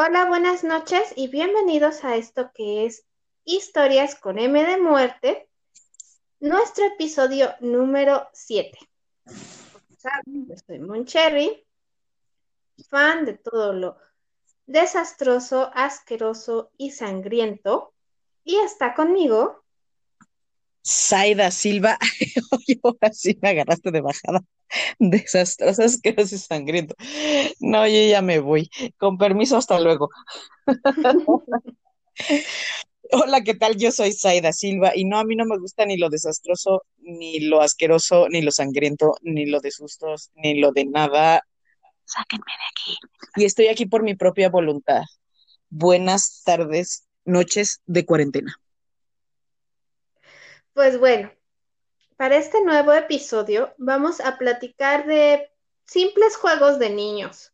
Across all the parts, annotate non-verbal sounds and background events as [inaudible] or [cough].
Hola, buenas noches y bienvenidos a esto que es Historias con M de Muerte, nuestro episodio número 7. Yo soy Moncherry, fan de todo lo desastroso, asqueroso y sangriento. Y está conmigo. Zaida Silva. [laughs] Oye, ahora sí me agarraste de bajada. [laughs] Desastroso, asqueroso y sangriento. No, yo ya me voy. Con permiso, hasta luego. [laughs] Hola, ¿qué tal? Yo soy Zaida Silva y no, a mí no me gusta ni lo desastroso, ni lo asqueroso, ni lo sangriento, ni lo de sustos, ni lo de nada. Sáquenme de aquí. Y estoy aquí por mi propia voluntad. Buenas tardes, noches de cuarentena. Pues bueno, para este nuevo episodio vamos a platicar de simples juegos de niños,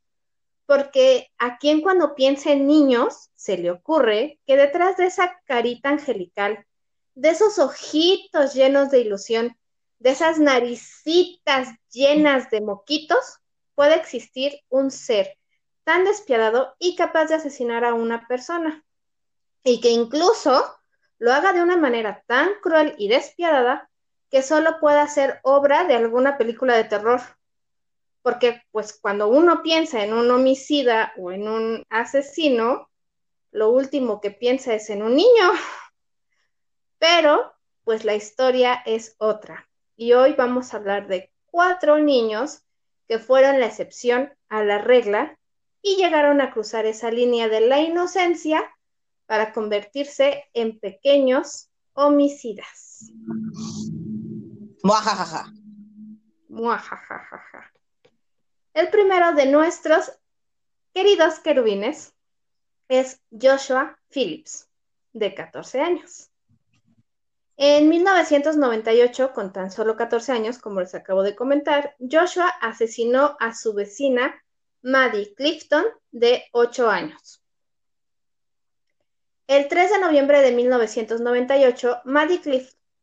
porque a quien cuando piensa en niños se le ocurre que detrás de esa carita angelical, de esos ojitos llenos de ilusión, de esas naricitas llenas de moquitos, puede existir un ser tan despiadado y capaz de asesinar a una persona. Y que incluso lo haga de una manera tan cruel y despiadada que solo pueda ser obra de alguna película de terror. Porque pues cuando uno piensa en un homicida o en un asesino, lo último que piensa es en un niño. [laughs] Pero pues la historia es otra. Y hoy vamos a hablar de cuatro niños que fueron la excepción a la regla y llegaron a cruzar esa línea de la inocencia para convertirse en pequeños homicidas. Muajajaja. Muajajaja. El primero de nuestros queridos querubines es Joshua Phillips, de 14 años. En 1998, con tan solo 14 años, como les acabo de comentar, Joshua asesinó a su vecina Maddie Clifton, de 8 años. El 3 de noviembre de 1998, Maddie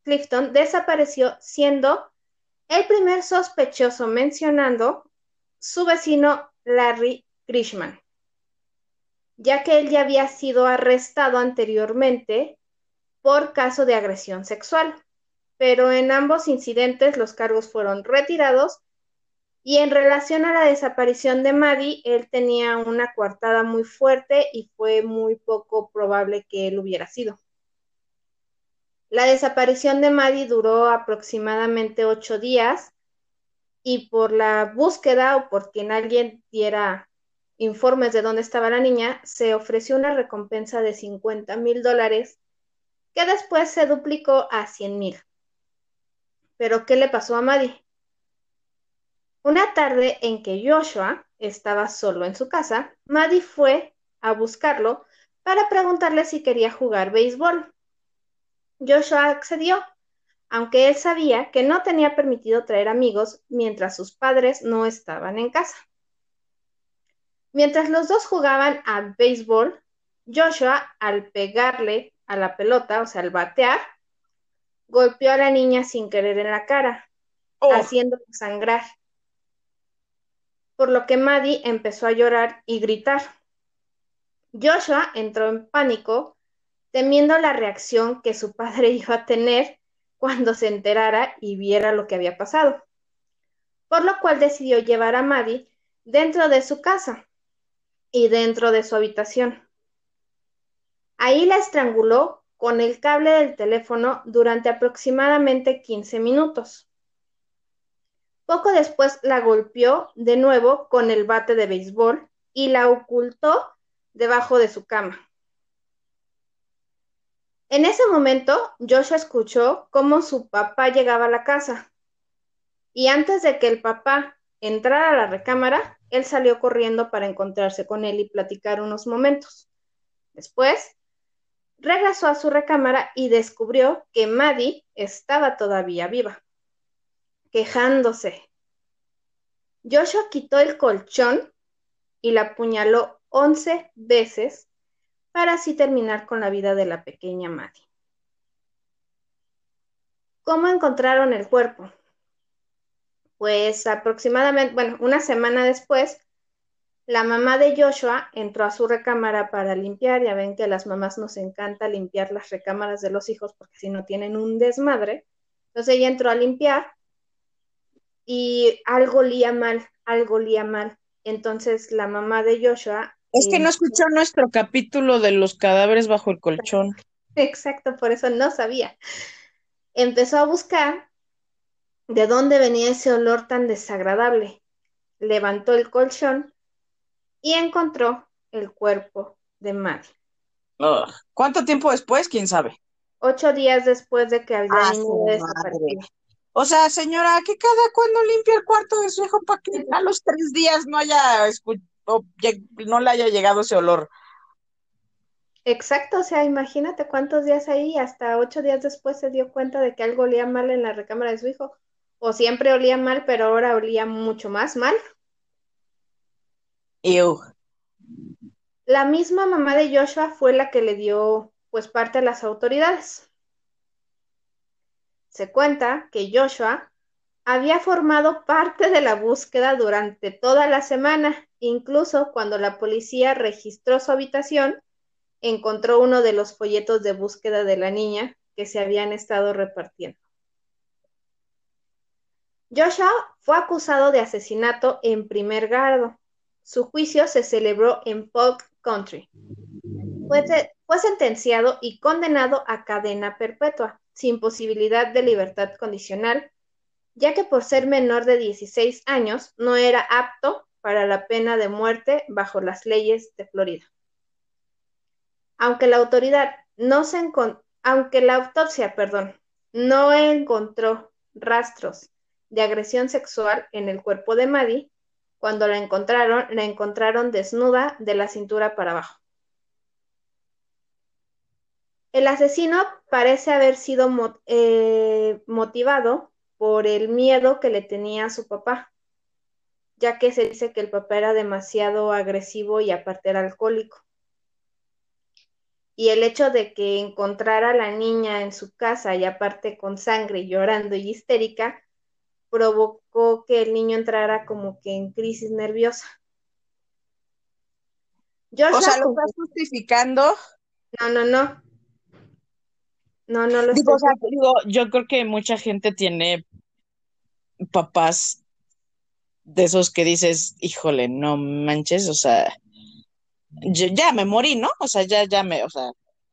Clifton desapareció siendo el primer sospechoso mencionando su vecino Larry Grishman, ya que él ya había sido arrestado anteriormente por caso de agresión sexual, pero en ambos incidentes los cargos fueron retirados y en relación a la desaparición de Maddie, él tenía una coartada muy fuerte y fue muy poco probable que él hubiera sido. La desaparición de Maddie duró aproximadamente ocho días y por la búsqueda o por quien alguien diera informes de dónde estaba la niña, se ofreció una recompensa de 50 mil dólares que después se duplicó a 100 mil. Pero, ¿qué le pasó a Maddie? Una tarde en que Joshua estaba solo en su casa, Maddie fue a buscarlo para preguntarle si quería jugar béisbol. Joshua accedió, aunque él sabía que no tenía permitido traer amigos mientras sus padres no estaban en casa. Mientras los dos jugaban a béisbol, Joshua, al pegarle a la pelota, o sea, al batear, golpeó a la niña sin querer en la cara, oh. haciéndola sangrar por lo que Maddie empezó a llorar y gritar. Joshua entró en pánico, temiendo la reacción que su padre [laughs] iba a tener cuando se enterara y viera lo que había pasado, por lo cual decidió llevar a Maddie dentro de su casa y dentro de su habitación. Ahí la estranguló con el cable del teléfono durante aproximadamente 15 minutos. Poco después la golpeó de nuevo con el bate de béisbol y la ocultó debajo de su cama. En ese momento, Joshua escuchó cómo su papá llegaba a la casa. Y antes de que el papá entrara a la recámara, él salió corriendo para encontrarse con él y platicar unos momentos. Después, regresó a su recámara y descubrió que Maddie estaba todavía viva quejándose. Joshua quitó el colchón y la apuñaló once veces para así terminar con la vida de la pequeña Maddie. ¿Cómo encontraron el cuerpo? Pues aproximadamente, bueno, una semana después, La mamá de Joshua entró a su recámara para limpiar. Ya ven que a las mamás nos encanta limpiar las recámaras de los hijos porque si no tienen un desmadre. Entonces ella entró a limpiar y algo olía mal, algo olía mal. Entonces la mamá de Joshua... Es que no escuchó nuestro capítulo de los cadáveres bajo el colchón. [laughs] Exacto, por eso no sabía. Empezó a buscar de dónde venía ese olor tan desagradable. Levantó el colchón y encontró el cuerpo de Maddie. ¿Cuánto tiempo después? ¿Quién sabe? Ocho días después de que había Ah. O sea, señora, que cada cuando limpia el cuarto de su hijo para que a los tres días no haya o no le haya llegado ese olor. Exacto, o sea, imagínate cuántos días ahí, hasta ocho días después se dio cuenta de que algo olía mal en la recámara de su hijo. O siempre olía mal, pero ahora olía mucho más mal. Ew. La misma mamá de Joshua fue la que le dio pues parte a las autoridades. Se cuenta que Joshua había formado parte de la búsqueda durante toda la semana, incluso cuando la policía registró su habitación, encontró uno de los folletos de búsqueda de la niña que se habían estado repartiendo. Joshua fue acusado de asesinato en primer grado. Su juicio se celebró en Polk Country. Fue, fue sentenciado y condenado a cadena perpetua, sin posibilidad de libertad condicional, ya que por ser menor de 16 años no era apto para la pena de muerte bajo las leyes de Florida. Aunque la autoridad no aunque la autopsia, perdón, no encontró rastros de agresión sexual en el cuerpo de Maddie, cuando la encontraron, la encontraron desnuda de la cintura para abajo. El asesino parece haber sido eh, motivado por el miedo que le tenía a su papá, ya que se dice que el papá era demasiado agresivo y aparte era alcohólico. Y el hecho de que encontrara a la niña en su casa y aparte con sangre, llorando y histérica, provocó que el niño entrara como que en crisis nerviosa. Joshua, o sea, ¿lo estás justificando? No, no, no. No, no lo digo, o sea, digo, yo creo que mucha gente tiene papás de esos que dices, híjole, no manches, o sea, yo, ya me morí, ¿no? O sea, ya, ya me, o sea,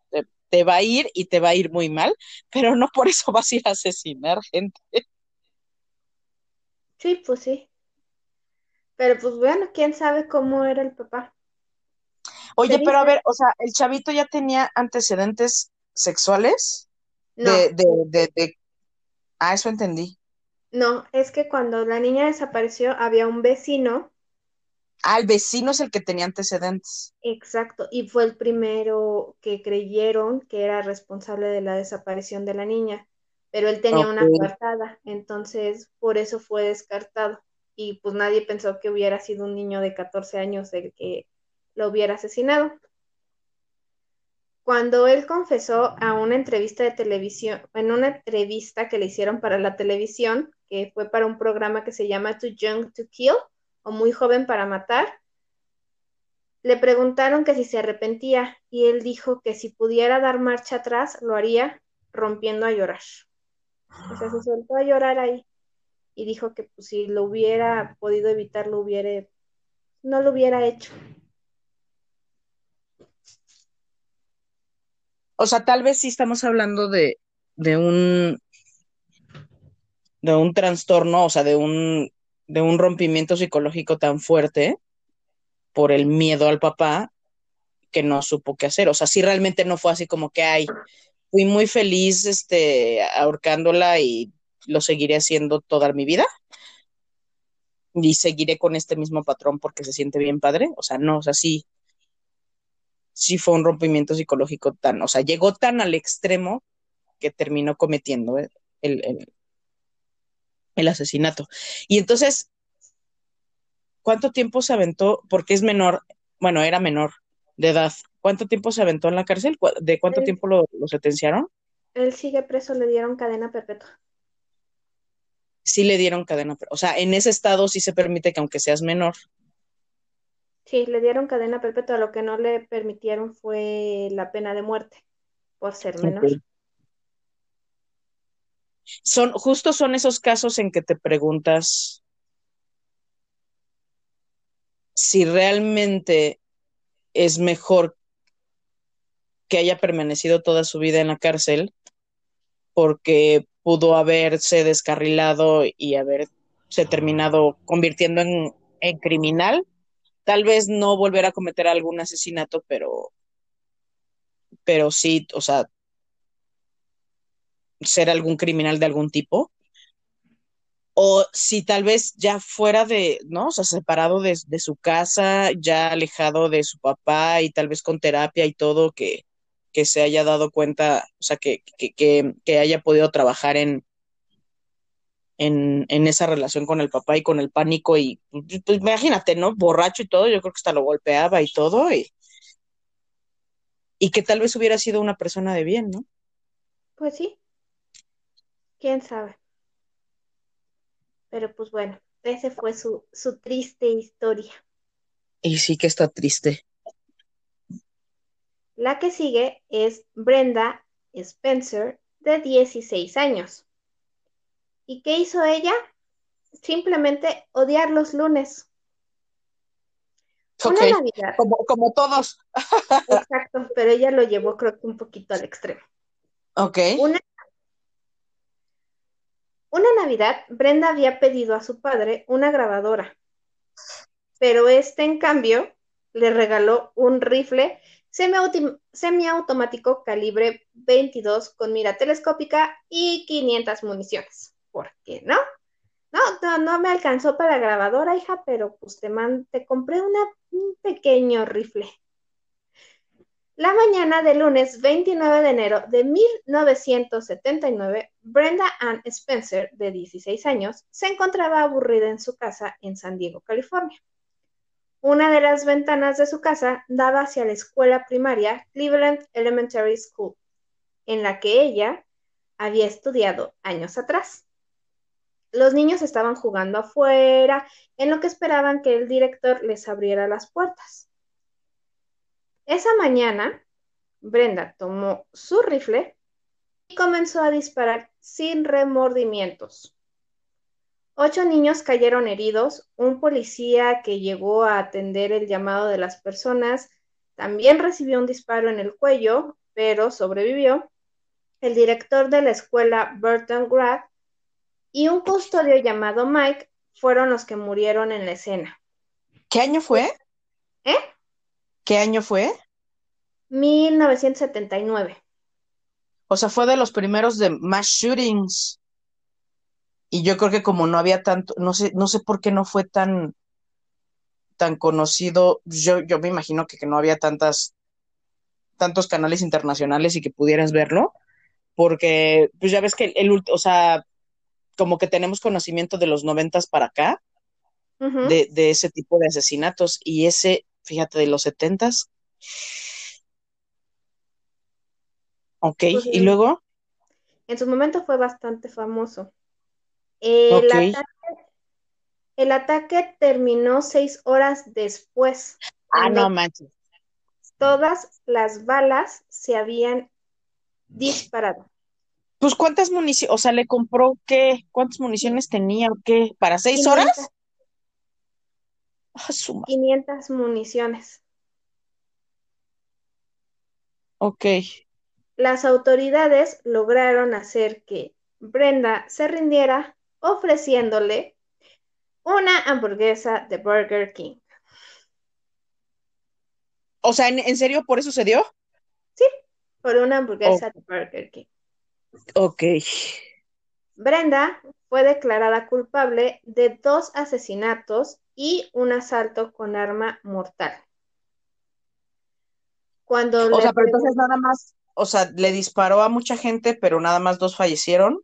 te, te, va a ir y te va a ir muy mal, pero no por eso vas a ir a asesinar gente. Sí, pues sí. Pero pues bueno, quién sabe cómo era el papá. Oye, pero a ver, o sea, ¿el chavito ya tenía antecedentes sexuales? No. De, de, de, de... Ah, eso entendí. No, es que cuando la niña desapareció había un vecino. Ah, el vecino es el que tenía antecedentes. Exacto, y fue el primero que creyeron que era responsable de la desaparición de la niña, pero él tenía okay. una coartada, entonces por eso fue descartado. Y pues nadie pensó que hubiera sido un niño de 14 años el que lo hubiera asesinado. Cuando él confesó a una entrevista de televisión, en una entrevista que le hicieron para la televisión, que fue para un programa que se llama Too Young to Kill, o Muy Joven para Matar, le preguntaron que si se arrepentía y él dijo que si pudiera dar marcha atrás, lo haría rompiendo a llorar. O sea, se soltó a llorar ahí y dijo que pues, si lo hubiera podido evitar, no lo hubiera hecho. O sea, tal vez sí estamos hablando de, de un de un trastorno, o sea, de un de un rompimiento psicológico tan fuerte por el miedo al papá que no supo qué hacer. O sea, sí realmente no fue así como que ay, fui muy feliz este ahorcándola y lo seguiré haciendo toda mi vida. Y seguiré con este mismo patrón porque se siente bien padre. O sea, no, o sea, sí, sí fue un rompimiento psicológico tan, o sea, llegó tan al extremo que terminó cometiendo el, el, el asesinato. Y entonces, ¿cuánto tiempo se aventó? Porque es menor, bueno, era menor de edad. ¿Cuánto tiempo se aventó en la cárcel? ¿De cuánto él, tiempo lo, lo sentenciaron? Él sigue preso, le dieron cadena perpetua. Sí le dieron cadena, o sea, en ese estado sí se permite que aunque seas menor, Sí, le dieron cadena perpetua, lo que no le permitieron fue la pena de muerte por ser menor. Son, justo son esos casos en que te preguntas si realmente es mejor que haya permanecido toda su vida en la cárcel porque pudo haberse descarrilado y haberse terminado convirtiendo en, en criminal. Tal vez no volver a cometer algún asesinato, pero, pero sí, o sea, ser algún criminal de algún tipo. O si tal vez ya fuera de, ¿no? O sea, separado de, su casa, ya alejado de su papá y tal vez con terapia y todo, que, que se haya dado cuenta, o sea, que, que, que haya podido trabajar en, en, en, esa relación con el papá y con el pánico y pues, imagínate, ¿no? Borracho y todo, yo creo que hasta lo golpeaba y todo y, y que tal vez hubiera sido una persona de bien, ¿no? Pues sí, quién sabe. Pero pues bueno, ese fue su, su triste historia. Y sí que está triste. La que sigue es Brenda Spencer, de 16 años. ¿Y qué hizo ella? Simplemente odiar los lunes. Una Navidad. como, como todos. Exacto, pero ella lo llevó creo que un poquito al extremo. Ok. Una, una Navidad, Brenda había pedido a su padre una grabadora, pero este en cambio le regaló un rifle semiautomático calibre 22 con mira telescópica y 500 municiones. ¿Por qué no? No, no, no me alcanzó para la grabadora, hija, pero pues te, man, te compré un pequeño rifle. La mañana del lunes 29 de enero de 1979, Brenda Ann Spencer, de 16 años, se encontraba aburrida en su casa en San Diego, California. Una de las ventanas de su casa daba hacia la escuela primaria Cleveland Elementary School, en la que ella había estudiado años atrás. Los niños estaban jugando afuera, en lo que esperaban que el director les abriera las puertas. Esa mañana, Brenda tomó su rifle y comenzó a disparar sin remordimientos. Ocho niños cayeron heridos, un policía que llegó a atender el llamado de las personas también recibió un disparo en el cuello, pero sobrevivió. El director de la escuela, Burton Grad, y un custodio llamado Mike fueron los que murieron en la escena. ¿Qué año fue? ¿Eh? ¿Qué año fue? 1979. O sea, fue de los primeros de mass shootings. Y yo creo que como no había tanto, no sé, no sé por qué no fue tan, tan conocido. Yo, yo me imagino que, que no había tantas, tantos canales internacionales y que pudieras verlo. Porque, pues ya ves que el, el o sea, como que tenemos conocimiento de los noventas para acá, uh -huh. de, de, ese tipo de asesinatos. Y ese, fíjate, de los setentas. Ok, pues, ¿y luego? En su momento fue bastante famoso. El, okay. ataque, el ataque terminó seis horas después. Ah, no manches. Todas las balas se habían disparado. Pues cuántas municiones, o sea, le compró qué, cuántas municiones tenía o qué, para seis 500, horas. Ah, suma. 500 municiones. Ok. Las autoridades lograron hacer que Brenda se rindiera ofreciéndole una hamburguesa de Burger King. O sea, ¿en, ¿en, serio por eso se dio? Sí, por una hamburguesa oh. de Burger King. Ok. Brenda fue declarada culpable de dos asesinatos y un asalto con arma mortal. Cuando o sea, pero entonces nada más, o sea, le disparó a mucha gente, pero nada más dos fallecieron.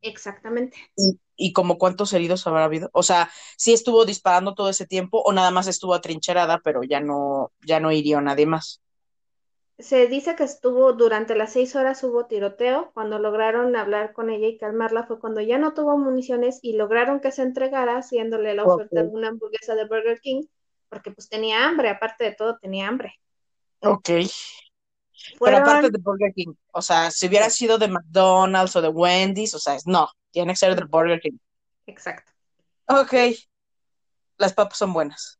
Exactamente. ¿Y, y como cuántos heridos habrá habido? O sea, sí estuvo disparando todo ese tiempo o nada más estuvo atrincherada, pero ya no, ya no hirió a nadie más. Se dice que estuvo durante las seis horas hubo tiroteo. Cuando lograron hablar con ella y calmarla fue cuando ya no tuvo municiones y lograron que se entregara, haciéndole la oferta okay. de una hamburguesa de Burger King. porque pues tenía hambre, aparte de todo tenía hambre. Ok. Pero aparte de Burger King, o sea, si hubiera sido de McDonald's o de Wendy's, o sea, no, tiene que ser de Burger King. Exacto. Ok. Las papas son buenas.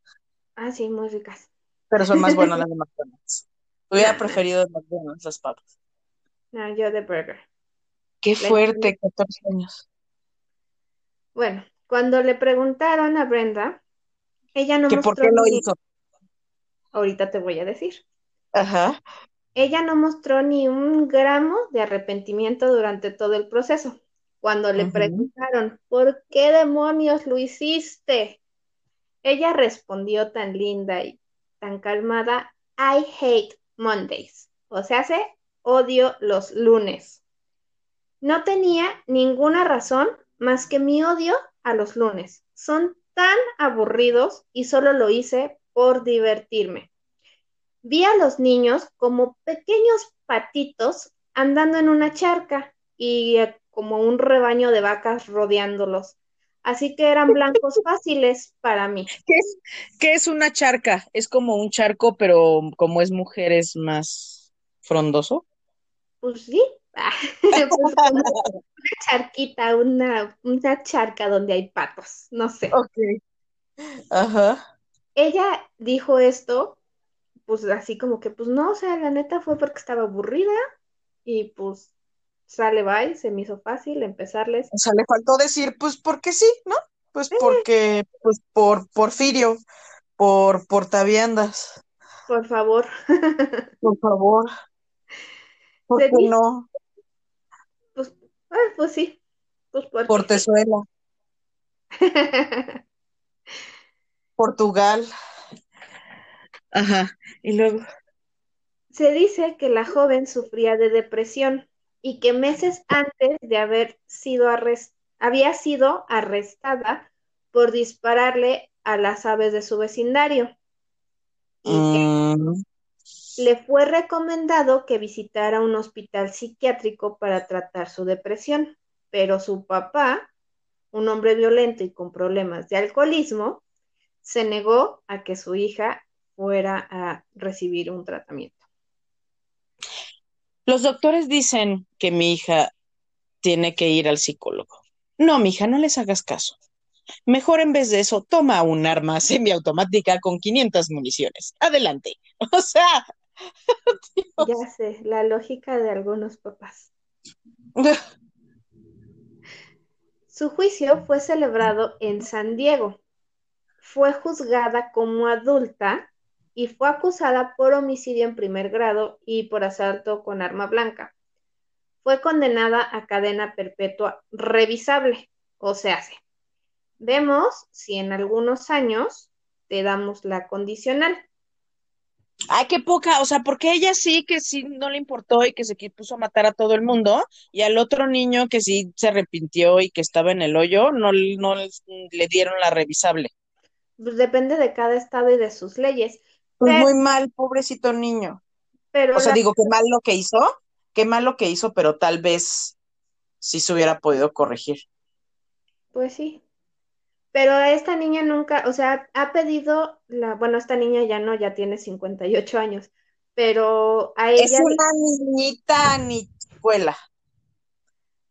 Ah, sí, muy ricas. Pero son más buenas [laughs] las de McDonald's. Hubiera preferido de McDonald's las papas. No, yo de burger. Qué fuerte, 14 años. Bueno, cuando le preguntaron a Brenda, ella no ¿Que mostró por qué lo hizo? Ahorita te voy a decir. Ajá. Ella no mostró ni un gramo de arrepentimiento durante todo el proceso. Cuando le preguntaron, ¿por qué demonios lo hiciste? Ella respondió tan linda y tan calmada, I hate Mondays. O sea, se odio los lunes. No tenía ninguna razón más que mi odio a los lunes. Son tan aburridos y solo lo hice por divertirme. Vi a los niños como pequeños patitos andando en una charca y eh, como un rebaño de vacas rodeándolos. Así que eran blancos [laughs] fáciles para mí. ¿Qué es, una charca? Es como un charco, pero como es mujer es más frondoso. Pues sí, [laughs] pues una charquita, una, una charca donde hay patos, no sé. Ok. Ajá. Ella dijo esto pues así como que, pues no, o sea, la neta fue porque estaba aburrida y pues sale bye, se me hizo fácil empezarles. O sea, le faltó decir, pues porque sí, ¿no? Pues porque, pues por Porfirio, por portaviendas. Por favor. [laughs] Por favor. ¿Por qué no? Pues, ah, pues sí. Pues Por Tezuela. [laughs] Portugal. Ajá, y luego. Se dice que la joven sufría de depresión y que meses antes de haber sido arrestada, había sido arrestada por dispararle a las aves de su vecindario. Y mm. le fue recomendado que visitara un hospital psiquiátrico para tratar su depresión, pero su papá, un hombre violento y con problemas de alcoholismo, se negó a que su hija fuera a recibir un tratamiento. Los doctores dicen que mi hija tiene que ir al psicólogo. No, mi hija, no les hagas caso. Mejor en vez de eso, toma un arma semiautomática con 500 municiones. Adelante. [laughs] O sea. [laughs] Ya sé, la lógica de algunos papás. Su juicio fue celebrado en San Diego. Fue juzgada como adulta y fue acusada por homicidio en primer grado y por asalto con arma blanca. Fue condenada a cadena perpetua revisable, o sea, vemos si en algunos años te damos la condicional. Ay, qué poca, o sea, porque ella sí que sí no le importó y que se puso a matar a todo el mundo, y al otro niño que sí se arrepintió y que estaba en el hoyo, no, no le dieron la revisable. Pues depende de cada estado y de sus leyes. Pues muy mal, pobrecito niño. Pero o sea, digo, qué mal lo que hizo, qué mal lo que hizo, pero tal vez sí se hubiera podido corregir. Pues sí. Pero esta niña nunca, o sea, ha pedido la, bueno, esta niña ya no, ya tiene 58 años, pero a ella... Es una niñita ni escuela.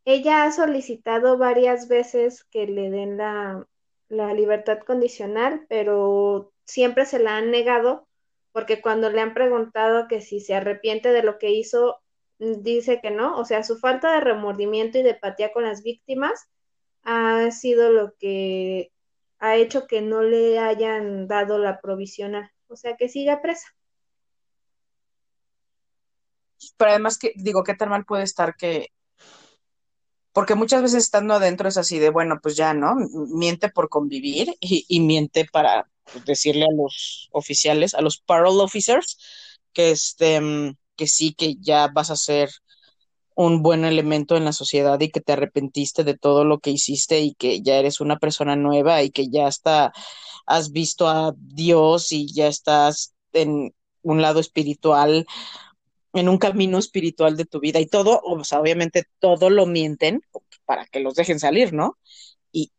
Ella ha solicitado varias veces que le den la, la libertad condicional, pero siempre se la han negado porque cuando le han preguntado que si se arrepiente de lo que hizo, dice que no, o sea, su falta de remordimiento y de empatía con las víctimas ha sido lo que ha hecho que no le hayan dado la provisional, o sea, que siga presa. Pero además que digo, qué tan mal puede estar que porque muchas veces estando adentro es así de, bueno, pues ya, ¿no? Miente por convivir y miente para decirle a los oficiales, a los parole officers, que este, que sí, que ya vas a ser un buen elemento en la sociedad y que te arrepentiste de todo lo que hiciste y que ya eres una persona nueva y que ya hasta has visto a Dios y ya estás en un lado espiritual, en un camino espiritual de tu vida y todo, o sea, obviamente todo lo mienten para que los dejen salir, ¿no? Y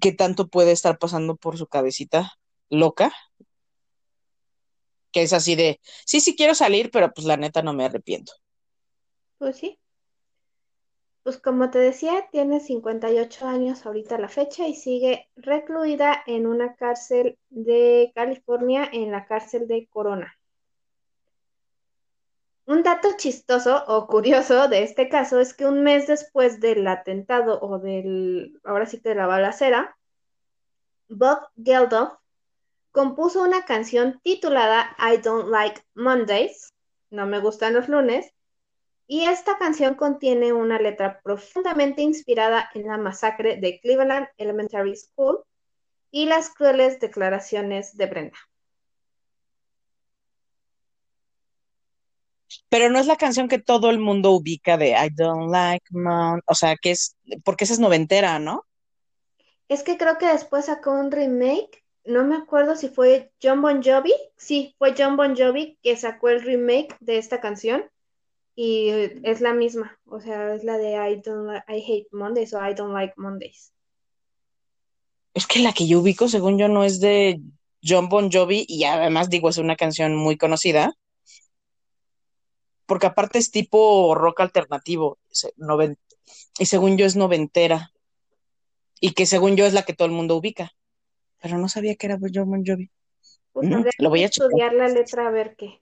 qué tanto puede estar pasando por su cabecita loca que es así de, sí, sí quiero salir, pero pues la neta no me arrepiento. Pues sí. Pues como te decía, tiene 58 años ahorita la fecha y sigue recluida en una cárcel de California, en la cárcel de Corona. Un dato chistoso o curioso de este caso es que un mes después del atentado o del, ahora sí que de la balacera, Bob Geldof compuso una canción titulada I Don't Like Mondays, no me gustan los lunes, y esta canción contiene una letra profundamente inspirada en la masacre de Cleveland Elementary School y las crueles declaraciones de Brenda. Pero no es la canción que todo el mundo ubica de I don't like Mondays, o sea, que es, porque esa es noventera, ¿no? Es que creo que después sacó un remake, no me acuerdo si fue John Bon Jovi, sí, fue John Bon Jovi que sacó el remake de esta canción y es la misma, o sea, es la de I don't I hate Mondays o I don't like Mondays. Es que la que yo ubico, según yo, no es de John Bon Jovi y además digo, es una canción muy conocida. Porque aparte es tipo rock alternativo, y según yo es noventera, y que según yo es la que todo el mundo ubica. Pero no sabía que era John Jovi. Pues lo voy a estudiar la letra a ver qué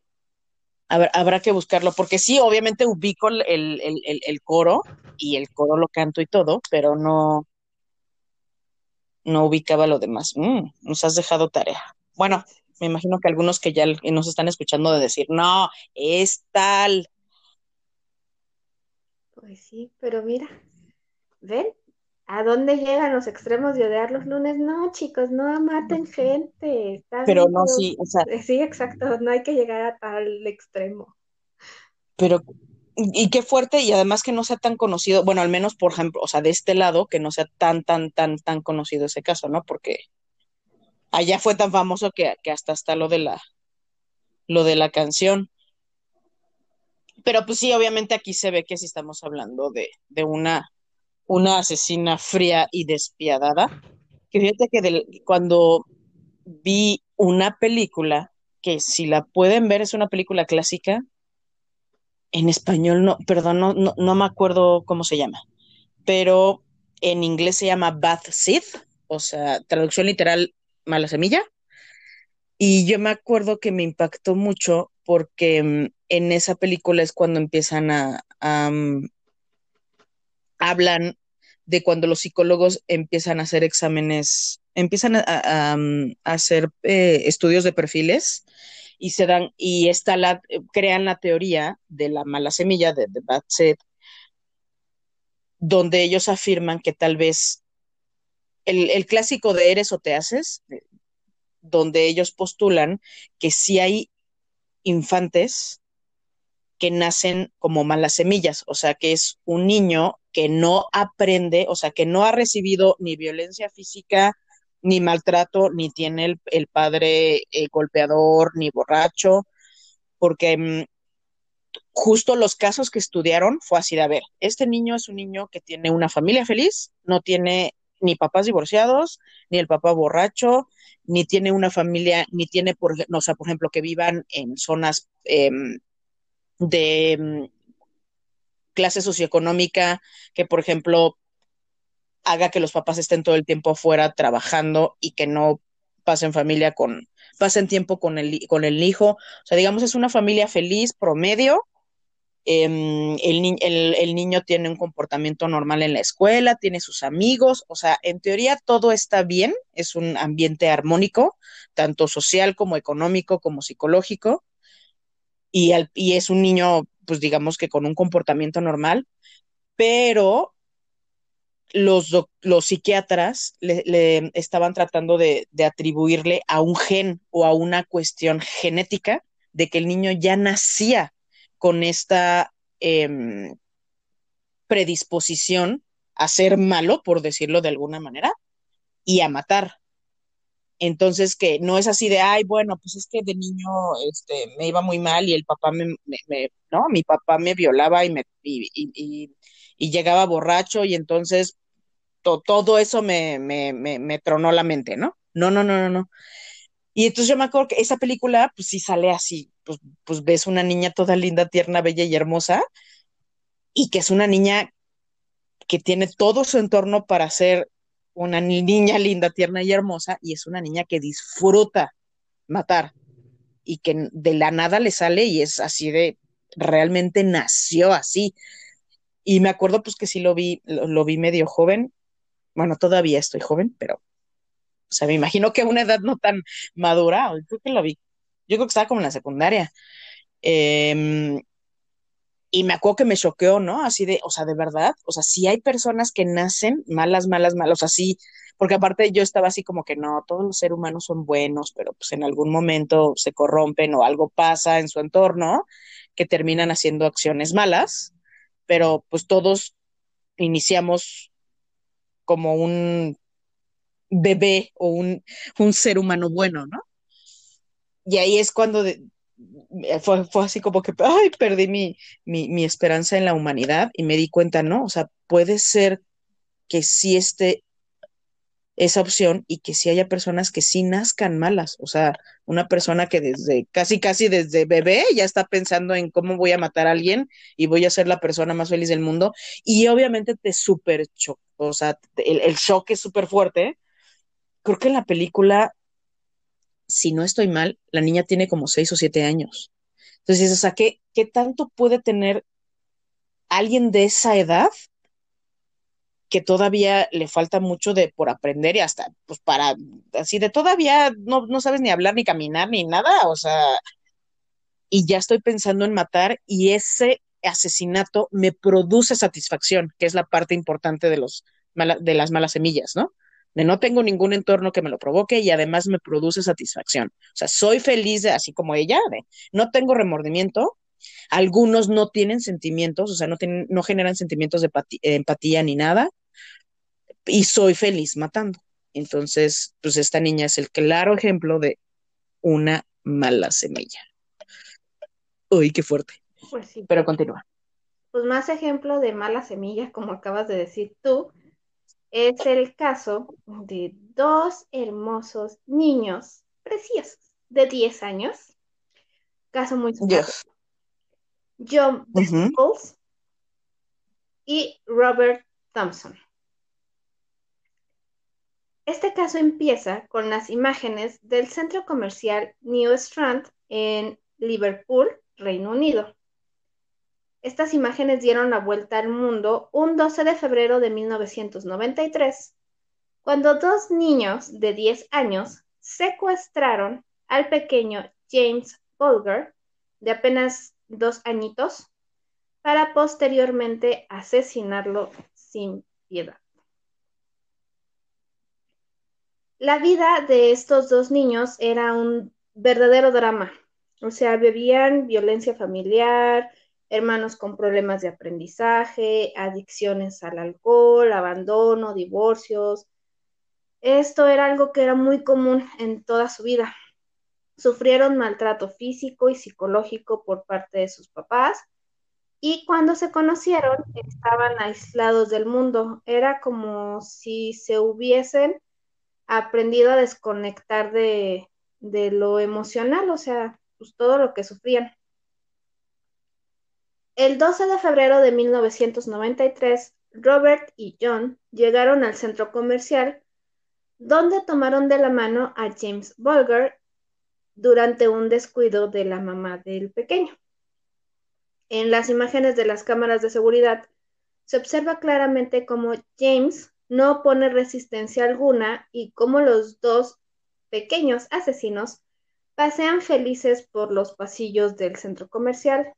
habrá que buscarlo, porque sí, obviamente ubico el, el, coro y el coro lo canto y todo, pero no, no ubicaba lo demás. Mm, nos has dejado tarea. Bueno, me imagino que algunos que ya nos están escuchando de decir, no, es tal. Pues sí, pero mira, ven, ¿A dónde llegan los extremos de odiar los lunes? No, chicos, no maten gente. pero no, sí, o sea. Eh, sí, exacto, no hay que llegar a tal extremo. Pero, y qué fuerte, y además que no sea tan conocido, bueno, al menos, por ejemplo, o sea, de este lado, que no sea tan, tan, tan, tan conocido ese caso, ¿no? Porque allá fue tan famoso que, que hasta está lo de la, lo de la canción. Pero pues sí, obviamente aquí se ve que sí estamos hablando de, de una una asesina fría y despiadada. Que fíjate que cuando vi una película, que si la pueden ver es una película clásica, en español no, perdón, no, no, me acuerdo cómo se llama, pero en inglés se llama Bath Seed, o sea, traducción literal, mala semilla. Y yo me acuerdo que me impactó mucho porque mm, en esa película es cuando empiezan a, mm, hablan de cuando los psicólogos empiezan a hacer exámenes, empiezan a, hacer eh, estudios de perfiles y se dan, y esta la, crean la teoría de la mala semilla, de, de bad donde ellos afirman que tal vez el, clásico de eres o te haces, donde ellos postulan que si hay infantes que nacen como malas semillas, o sea, que es un niño que no aprende, o sea, que no ha recibido ni violencia física, ni maltrato, ni tiene el, padre eh, golpeador, ni borracho, porque mm, justo los casos que estudiaron fue así de, a ver, este niño es un niño que tiene una familia feliz, no tiene ni papás divorciados, ni el papá borracho, ni tiene una familia, ni tiene, por, o sea, por ejemplo, que vivan en zonas em, de mm, clase socioeconómica que, por ejemplo, haga que los papás estén todo el tiempo afuera trabajando y que no pasen familia con, pasen tiempo con el, con el hijo. O sea, digamos, es una familia feliz, promedio. Em, el, niño tiene un comportamiento normal en la escuela, tiene sus amigos, o sea, en teoría todo está bien, es un ambiente armónico, tanto social como económico como psicológico y, es un niño, pues digamos que con un comportamiento normal, pero los psiquiatras le, estaban tratando de, atribuirle a un gen o a una cuestión genética de que el niño ya nacía con esta em, predisposición a ser malo, por decirlo de alguna manera, y a matar. Entonces, que no es así de, ay, bueno, pues es que de niño este, me iba muy mal y el papá me, no, mi papá me violaba y, me, y, llegaba borracho y entonces todo eso me, me, me, tronó la mente, ¿no? No, no, no, no, no. Y entonces yo me acuerdo que esa película, pues sí sale así, pues, pues ves una niña toda linda, tierna, bella y hermosa, y que es una niña que tiene todo su entorno para ser una niña linda, tierna y hermosa, y es una niña que disfruta matar y que de la nada le sale y es así de, realmente nació así. Y me acuerdo pues que sí lo vi, lo, vi medio joven, bueno, todavía estoy joven, pero, o sea, me imagino que a una edad no tan madura, creo que lo vi, yo creo que estaba como en la secundaria. Eh, y me acuerdo que me choqueó, ¿no? Así de, o sea, de verdad, o sea, si hay personas que nacen malas, malas, malas, así, porque aparte yo estaba así como que no, todos los seres humanos son buenos, pero pues en algún momento se corrompen o algo pasa en su entorno que terminan haciendo acciones malas, pero pues todos iniciamos como un bebé o un, un ser humano bueno, ¿no? Y ahí es cuando de, fue, fue, así como que, ay, perdí mi, mi, mi, esperanza en la humanidad y me di cuenta, ¿no? O sea, puede ser que sí esté esa opción y que sí haya personas que sí nazcan malas, o sea, una persona que desde, casi, casi desde bebé ya está pensando en cómo voy a matar a alguien y voy a ser la persona más feliz del mundo y obviamente te choca, o sea, el, el shock es súper fuerte. Creo que en la película si no estoy mal, la niña tiene como seis o siete años. Entonces, o sea, ¿qué, tanto puede tener alguien de esa edad que todavía le falta mucho de por aprender y hasta, pues para, así de todavía no, no sabes ni hablar, ni caminar, ni nada, o sea, y ya estoy pensando en matar y ese asesinato me produce satisfacción, que es la parte importante de, los, de las malas semillas, ¿no? De no tengo ningún entorno que me lo provoque y además me produce satisfacción. O sea, soy feliz de, así como ella, de, no tengo remordimiento. Algunos no tienen sentimientos, o sea, no, tienen, no generan sentimientos de empatía ni nada. Y soy feliz matando. Entonces, pues esta niña es el claro ejemplo de una mala semilla. Uy, qué fuerte. Pues sí. Pero continúa. Pues más ejemplo de mala semilla, como acabas de decir tú, es el caso de dos hermosos niños preciosos de 10 años. Caso muy yes. John uh -huh. y Robert Thompson. Este caso empieza con las imágenes del centro comercial New Strand en Liverpool, Reino Unido. Estas imágenes dieron la vuelta al mundo un 12 de febrero de 1993, cuando dos niños de 10 años secuestraron al pequeño James Bulger, de apenas dos añitos, para posteriormente asesinarlo sin piedad. La vida de estos dos niños era un verdadero drama. O sea, bebían violencia familiar, hermanos con problemas de aprendizaje, adicciones al alcohol, abandono, divorcios. Esto era algo que era muy común en toda su vida. Sufrieron maltrato físico y psicológico por parte de sus papás y cuando se conocieron estaban aislados del mundo. Era como si se hubiesen aprendido a desconectar de, de lo emocional, o sea, pues todo lo que sufrían. El 12 de febrero de 1993, Robert y John llegaron al centro comercial, donde tomaron de la mano a James Bulger durante un descuido de la mamá del pequeño. En las imágenes de las cámaras de seguridad se observa claramente cómo James no pone resistencia alguna y cómo los dos pequeños asesinos pasean felices por los pasillos del centro comercial.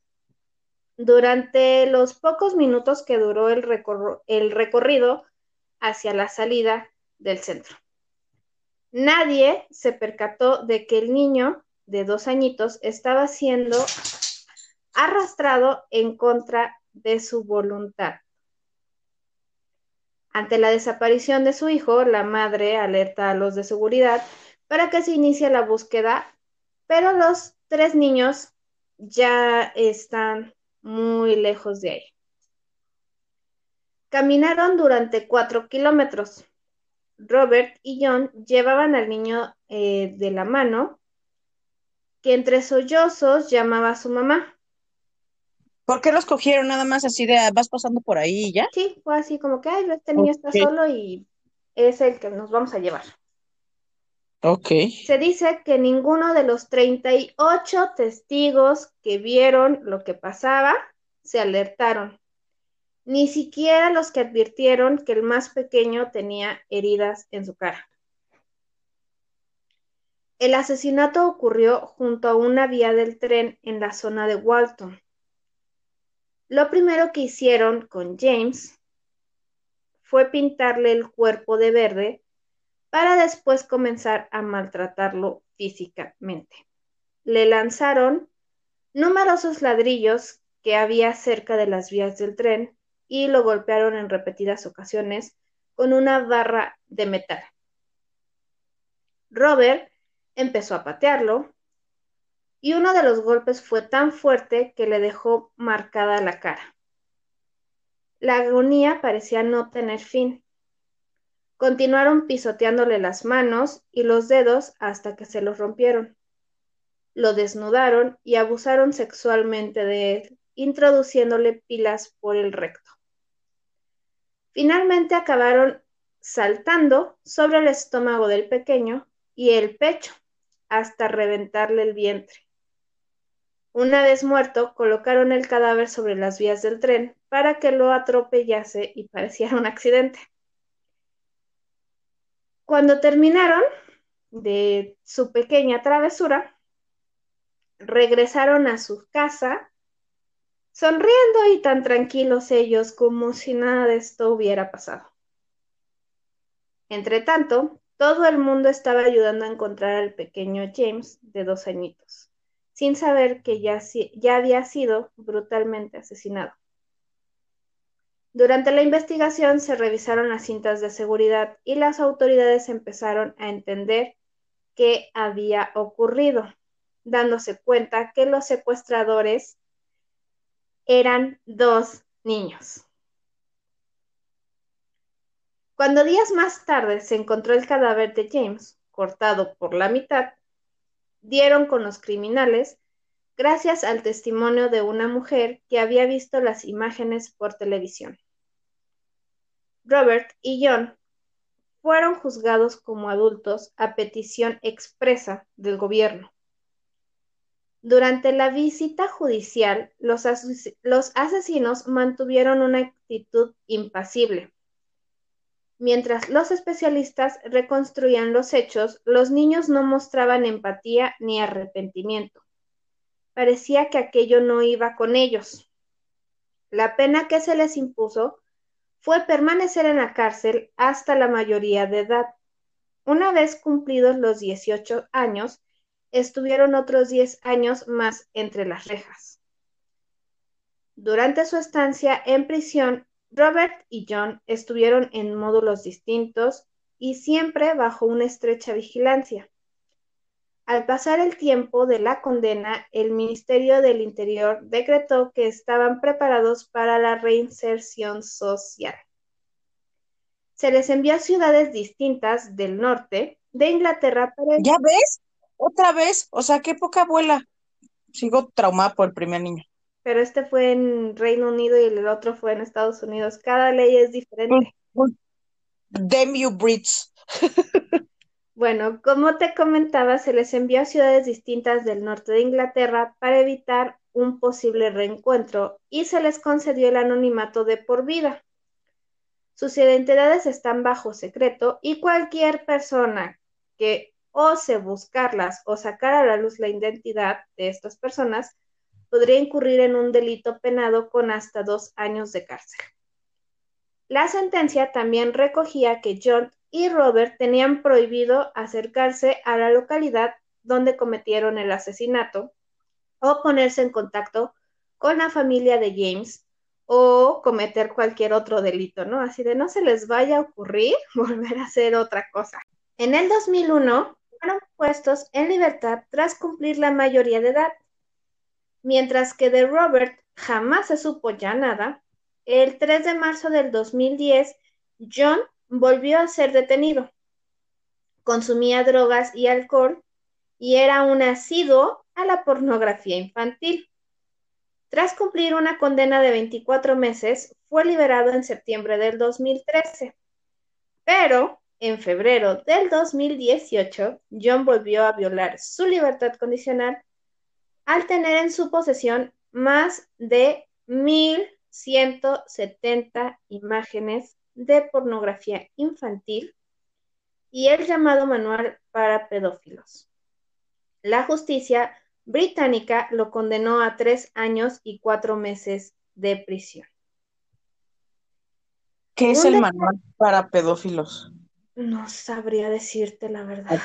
Durante los pocos minutos que duró el, recor el recorrido hacia la salida del centro. Nadie se percató de que el niño de dos añitos estaba siendo arrastrado en contra de su voluntad. Ante la desaparición de su hijo, la madre alerta a los de seguridad para que se inicie la búsqueda, pero los tres niños ya están muy lejos de ahí. Caminaron durante cuatro kilómetros. Robert y John llevaban al niño eh, de la mano, que entre sollozos llamaba a su mamá. ¿Por qué los cogieron nada más así de vas pasando por ahí y ya? Sí, fue así como que, ay, este niño está solo y es el que nos vamos a llevar. Se dice que ninguno de los 38 testigos que vieron lo que pasaba se alertaron, ni siquiera los que advirtieron que el más pequeño tenía heridas en su cara. El asesinato ocurrió junto a una vía del tren en la zona de Walton. Lo primero que hicieron con James fue pintarle el cuerpo de verde para después comenzar a maltratarlo físicamente. Le lanzaron numerosos ladrillos que había cerca de las vías del tren y lo golpearon en repetidas ocasiones con una barra de metal. Robert empezó a patearlo y uno de los golpes fue tan fuerte que le dejó marcada la cara. La agonía parecía no tener fin. Continuaron pisoteándole las manos y los dedos hasta que se los rompieron. Lo desnudaron y abusaron sexualmente de él, introduciéndole pilas por el recto. Finalmente acabaron saltando sobre el estómago del pequeño y el pecho hasta reventarle el vientre. Una vez muerto, colocaron el cadáver sobre las vías del tren para que lo atropellase y pareciera un accidente. Cuando terminaron de su pequeña travesura, regresaron a su casa, sonriendo y tan tranquilos ellos como si nada de esto hubiera pasado. Entre tanto, todo el mundo estaba ayudando a encontrar al pequeño James de dos añitos, sin saber que ya, ya había sido brutalmente asesinado. Durante la investigación se revisaron las cintas de seguridad y las autoridades empezaron a entender qué había ocurrido, dándose cuenta que los secuestradores eran dos niños. Cuando días más tarde se encontró el cadáver de James, cortado por la mitad, dieron con los criminales gracias al testimonio de una mujer que había visto las imágenes por televisión. Robert y John fueron juzgados como adultos a petición expresa del gobierno. Durante la visita judicial, los, ases los asesinos mantuvieron una actitud impasible. Mientras los especialistas reconstruían los hechos, los niños no mostraban empatía ni arrepentimiento. Parecía que aquello no iba con ellos. La pena que se les impuso fue permanecer en la cárcel hasta la mayoría de edad. Una vez cumplidos los 18 años, estuvieron otros 10 años más entre las rejas. Durante su estancia en prisión, Robert y John estuvieron en módulos distintos y siempre bajo una estrecha vigilancia. Al pasar el tiempo de la condena, el Ministerio del Interior decretó que estaban preparados para la reinserción social. Se les envió a ciudades distintas del norte de Inglaterra para... ¿Ya ves? Otra vez. O sea, qué poca abuela. Sigo traumada por el primer niño. Pero este fue en Reino Unido y el otro fue en Estados Unidos. Cada ley es diferente. Damn you, Brits. [laughs] Bueno, como te comentaba, se les envió a ciudades distintas del norte de Inglaterra para evitar un posible reencuentro y se les concedió el anonimato de por vida. Sus identidades están bajo secreto y cualquier persona que ose buscarlas o sacar a la luz la identidad de estas personas podría incurrir en un delito penado con hasta dos años de cárcel. La sentencia también recogía que John y Robert tenían prohibido acercarse a la localidad donde cometieron el asesinato o ponerse en contacto con la familia de James o cometer cualquier otro delito, ¿no? Así de no se les vaya a ocurrir [laughs] volver a hacer otra cosa. En el 2001 fueron puestos en libertad tras cumplir la mayoría de edad, mientras que de Robert jamás se supo ya nada. El 3 de marzo del 2010, John volvió a ser detenido. Consumía drogas y alcohol y era un asiduo a la pornografía infantil. Tras cumplir una condena de 24 meses, fue liberado en septiembre del 2013. Pero en febrero del 2018, John volvió a violar su libertad condicional al tener en su posesión más de 1.170 imágenes de pornografía infantil y el llamado manual para pedófilos. La justicia británica lo condenó a tres años y cuatro meses de prisión. ¿Qué es el manual para pedófilos? No sabría decirte la verdad.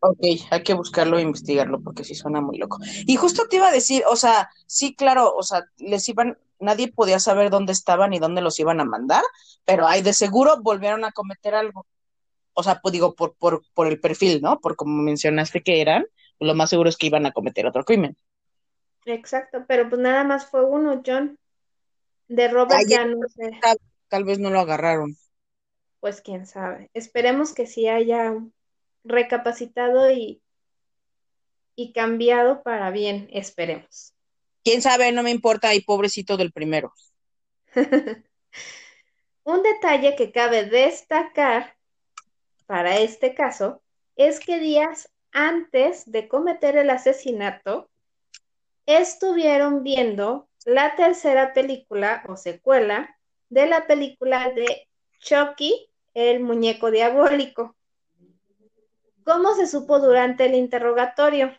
Ok, hay que buscarlo e investigarlo porque sí suena muy loco. Y justo te iba a decir, o sea, sí, claro, o sea, les iban, nadie podía saber dónde estaban y dónde los iban a mandar, pero hay de seguro volvieron a cometer algo. O sea, pues digo, por, por, por el perfil, ¿no? Por como mencionaste que eran, lo más seguro es que iban a cometer otro crimen. Exacto, pero pues nada más fue uno, John. De Robert ya no sé. Tal, tal vez no lo agarraron. Pues quién sabe. Esperemos que sí haya recapacitado y, y cambiado para bien, esperemos. Quién sabe, no me importa, y pobrecito del primero. [laughs] Un detalle que cabe destacar para este caso es que días antes de cometer el asesinato, estuvieron viendo la tercera película o secuela de la película de Chucky, el muñeco diabólico. ¿Cómo se supo durante el interrogatorio?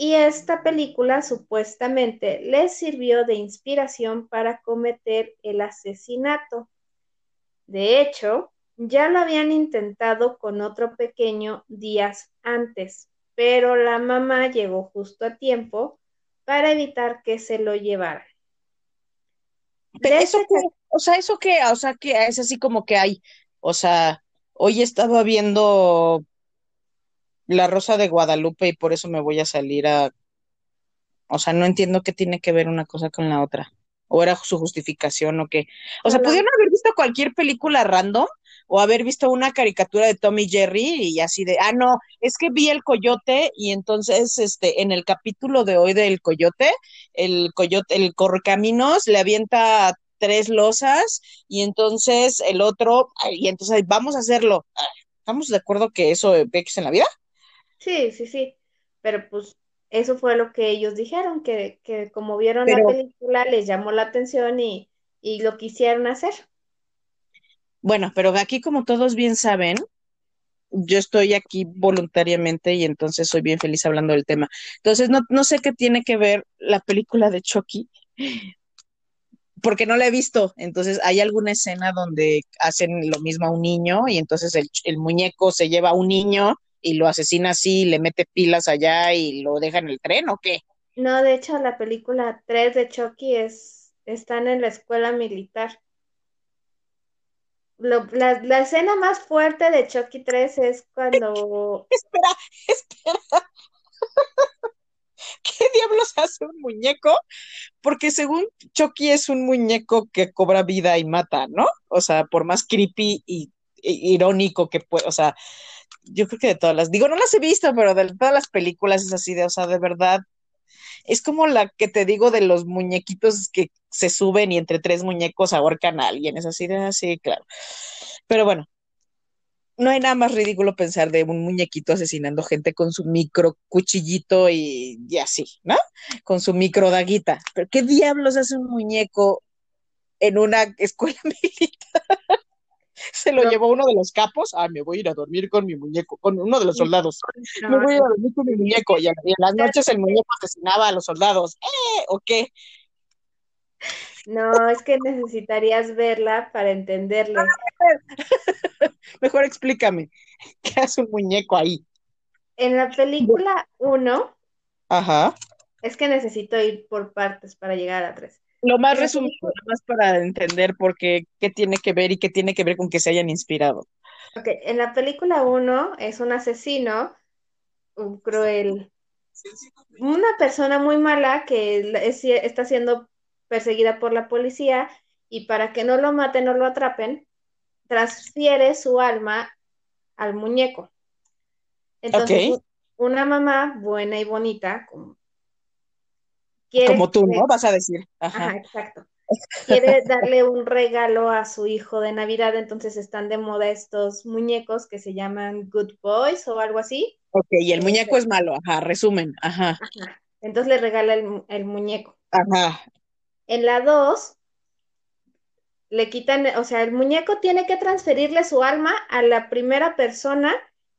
Y esta película supuestamente les sirvió de inspiración para cometer el asesinato. De hecho, ya lo habían intentado con otro pequeño días antes, pero la mamá llegó justo a tiempo para evitar que se lo llevaran. Pero eso que, o sea, eso que, o sea, que es así como que hay, o sea, hoy estaba viendo La Rosa de Guadalupe y por eso me voy a salir a, o sea, no entiendo qué tiene que ver una cosa con la otra. O era su justificación o qué. O sea, pudieron haber visto cualquier película random o haber visto una caricatura de Tommy Jerry y así de, ah, no, es que vi el coyote y entonces, este, en el capítulo de hoy del coyote, el coyote, el correcaminos le avienta tres losas y entonces el otro, y entonces vamos a hacerlo. Ay, ¿Estamos de acuerdo que eso es en la vida? Sí, sí, sí, pero pues eso fue lo que ellos dijeron, que, que como vieron Pero- la película les llamó la atención y, y lo quisieron hacer. Bueno, pero aquí como todos bien saben, yo estoy aquí voluntariamente y entonces soy bien feliz hablando del tema. Entonces, no, no sé qué tiene que ver la película de Chucky, porque no la he visto. Entonces, hay alguna escena donde hacen lo mismo a un niño y entonces el, el muñeco se lleva a un niño y lo asesina así, le mete pilas allá y lo deja en el tren o qué? No, de hecho, la película 3 de Chucky es, están en la escuela militar. Lo- la, la escena más fuerte de Chucky 3 es cuando [laughs] Espera, espera. [laughs] ¿Qué diablos hace un muñeco? Porque según Chucky es un muñeco que cobra vida y mata, ¿no? O sea, por más creepy y, y irónico que puede, o sea, yo creo que de todas las, digo, no las he visto, pero de todas las películas es así de, o sea, de verdad, es como la que te digo de los muñequitos que se suben y entre tres muñecos ahorcan a alguien, es así de así, claro. Pero bueno, no hay nada más ridículo pensar de un muñequito asesinando gente con su micro cuchillito y, y así, ¿no? Con su micro daguita. Pero ¿qué diablos hace un muñeco en una escuela [laughs] militar? Se lo No. llevó uno de los capos. Ah, me voy a ir a dormir con mi muñeco, con uno de los soldados. Me voy a ir a dormir con mi muñeco. Y, en las noches el muñeco asesinaba a los soldados. ¿Eh? ¿O qué? no, es que necesitarías verla para entenderle. [laughs] Mejor explícame. ¿Qué hace un muñeco ahí? En la película 1, Ajá. es que necesito ir por partes para llegar a 3. Lo más resumido, nada más para entender por qué, qué tiene que ver y qué tiene que ver con que se hayan inspirado. Ok, en la película 1 es un asesino, un cruel, una persona muy mala que es- está siendo perseguida por la policía y para que no lo maten o lo atrapen, transfiere su alma al muñeco. Entonces, Ok. una mamá buena y bonita, como, Como tú, ¿no? Vas a decir. Ajá, Ajá. exacto. Quiere [laughs] darle un regalo a su hijo de Navidad, entonces están de moda estos muñecos que se llaman Good Boys o algo así. Ok, y el Este. muñeco es malo, ajá, resumen, ajá, Ajá. Entonces le regala el, el muñeco. ajá. En la 2, le quitan, o sea, el muñeco tiene que transferirle su alma a la primera persona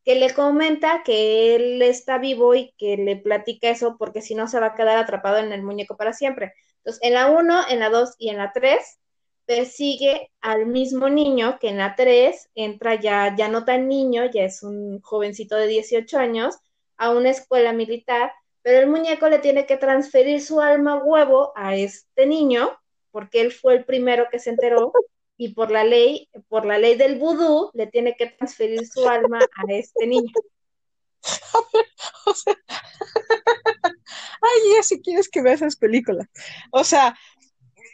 que le comenta que él está vivo y que le platica eso, porque si no se va a quedar atrapado en el muñeco para siempre. Entonces, en la 1, en la 2 y en la 3, persigue al mismo niño que en la 3 entra ya, ya no tan niño, ya es un jovencito de 18 años, a una escuela militar, pero el muñeco le tiene que transferir su alma huevo a este niño, porque él fue el primero que se enteró, y por la ley, por la ley del vudú, le tiene que transferir su alma a este niño. [laughs] O sea, [laughs] ay, ya si quieres que vea esas películas. O sea,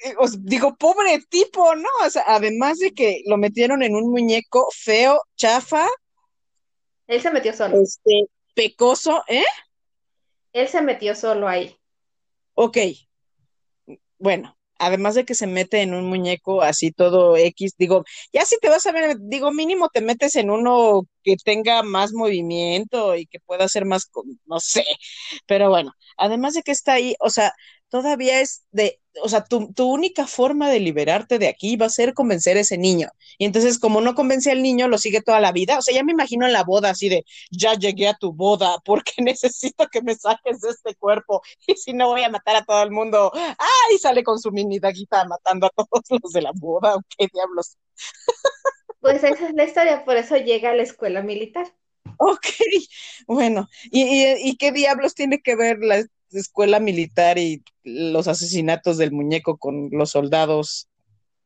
eh, os digo, pobre tipo, ¿no? O sea, además de que lo metieron en un muñeco feo, chafa, Él se metió solo. este, pecoso, ¿eh? Él se metió solo ahí. Ok. Bueno, además de que se mete en un muñeco así todo X, digo, ya si te vas a ver, digo, mínimo te metes en uno que tenga más movimiento y que pueda hacer más, no sé, pero bueno, además de que está ahí, o sea, todavía es de, o sea, tu, tu única forma de liberarte de aquí va a ser convencer a ese niño. Y entonces, como no convence al niño, lo sigue toda la vida. O sea, ya me imagino en la boda así de, ya llegué a tu boda porque [laughs] necesito que me saques de este cuerpo y si no voy a matar a todo el mundo. ¡Ay! Sale con su mini daguita matando a todos los de la boda. ¿Qué diablos? Pues esa es la historia, por eso llega a la escuela militar. Ok, bueno. ¿Y, y, y qué diablos tiene que ver la escuela militar y los asesinatos del muñeco con los soldados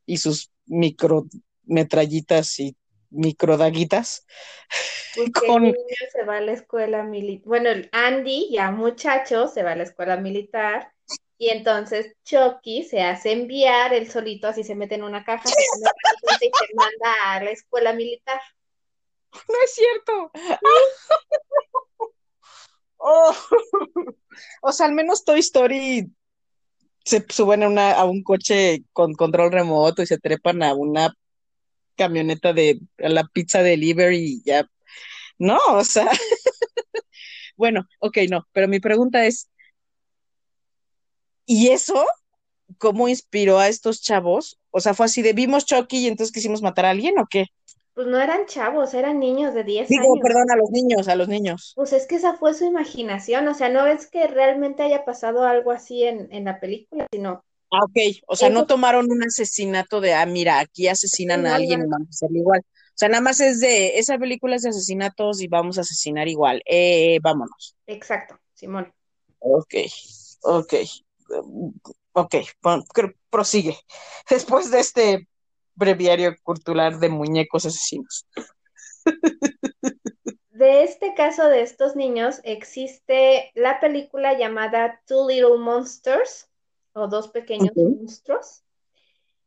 y sus micrometrallitas y microdaguitas? [laughs] Porque Con- el niño se va a la escuela militar. Bueno, el Andy, ya muchacho, se va a la escuela militar. Y entonces Chucky se hace enviar, él solito así se mete en una caja, se una y se manda a la escuela militar. No es cierto. [laughs] Oh. [laughs] O sea, al menos Toy Story se suben a, una, un coche con control remoto y se trepan a una camioneta de la pizza delivery y ya. No, o sea. [laughs] Bueno, ok, no, pero mi pregunta es, ¿y eso cómo inspiró a estos chavos? O sea, fue así de vimos Chucky y entonces quisimos matar a alguien o qué? Pues no eran chavos, eran niños de 10 Digo, años. perdón, a los niños, a los niños. Pues es que esa fue su imaginación, o sea, no es que realmente haya pasado algo así en, en la película, sino Ah, ok, o sea, no tomaron un asesinato de, ah, mira, aquí asesinan No, a alguien no. y vamos a hacerlo igual. O sea, nada más es de, esa película es de asesinatos y vamos a asesinar igual. Eh, vámonos. exacto, Simón. Ok, ok, ok, pon- cr- prosigue. [laughs] Después de este breviario cultural de muñecos asesinos. De este caso de estos niños existe la película llamada Two Little Monsters o Dos Pequeños. Monstruos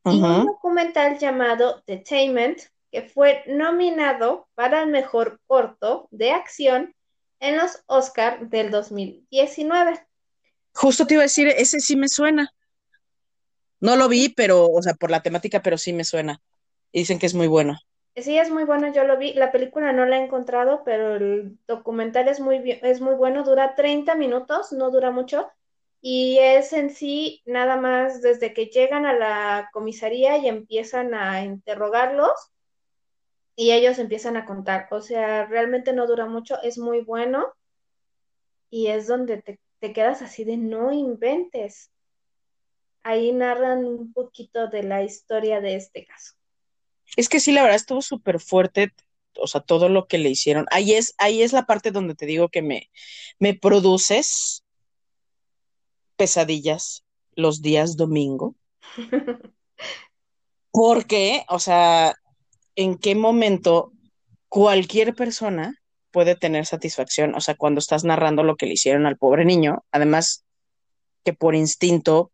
y un documental llamado Detainment que fue nominado para el mejor corto de acción en los Oscar del 2019. Justo te iba a decir, ese sí me suena. No lo vi, pero, o sea, por la temática, pero sí me suena. Y dicen que es muy bueno. Sí, es muy bueno, yo lo vi. La película no la he encontrado, pero el documental es muy, es muy bueno. Dura 30 minutos, no dura mucho. Y es en sí nada más desde que llegan a la comisaría y empiezan a interrogarlos y ellos empiezan a contar. O sea, realmente no dura mucho, es muy bueno y es donde te, te quedas así de no inventes. Ahí narran un poquito de la historia de este caso. Es que sí, la verdad estuvo súper fuerte, o sea, todo lo que le hicieron. Ahí es, ahí es la parte donde te digo que me, me produces pesadillas los días domingo. [laughs] Porque, o sea, ¿en qué momento cualquier persona puede tener satisfacción? O sea, cuando estás narrando lo que le hicieron al pobre niño, además que por instinto,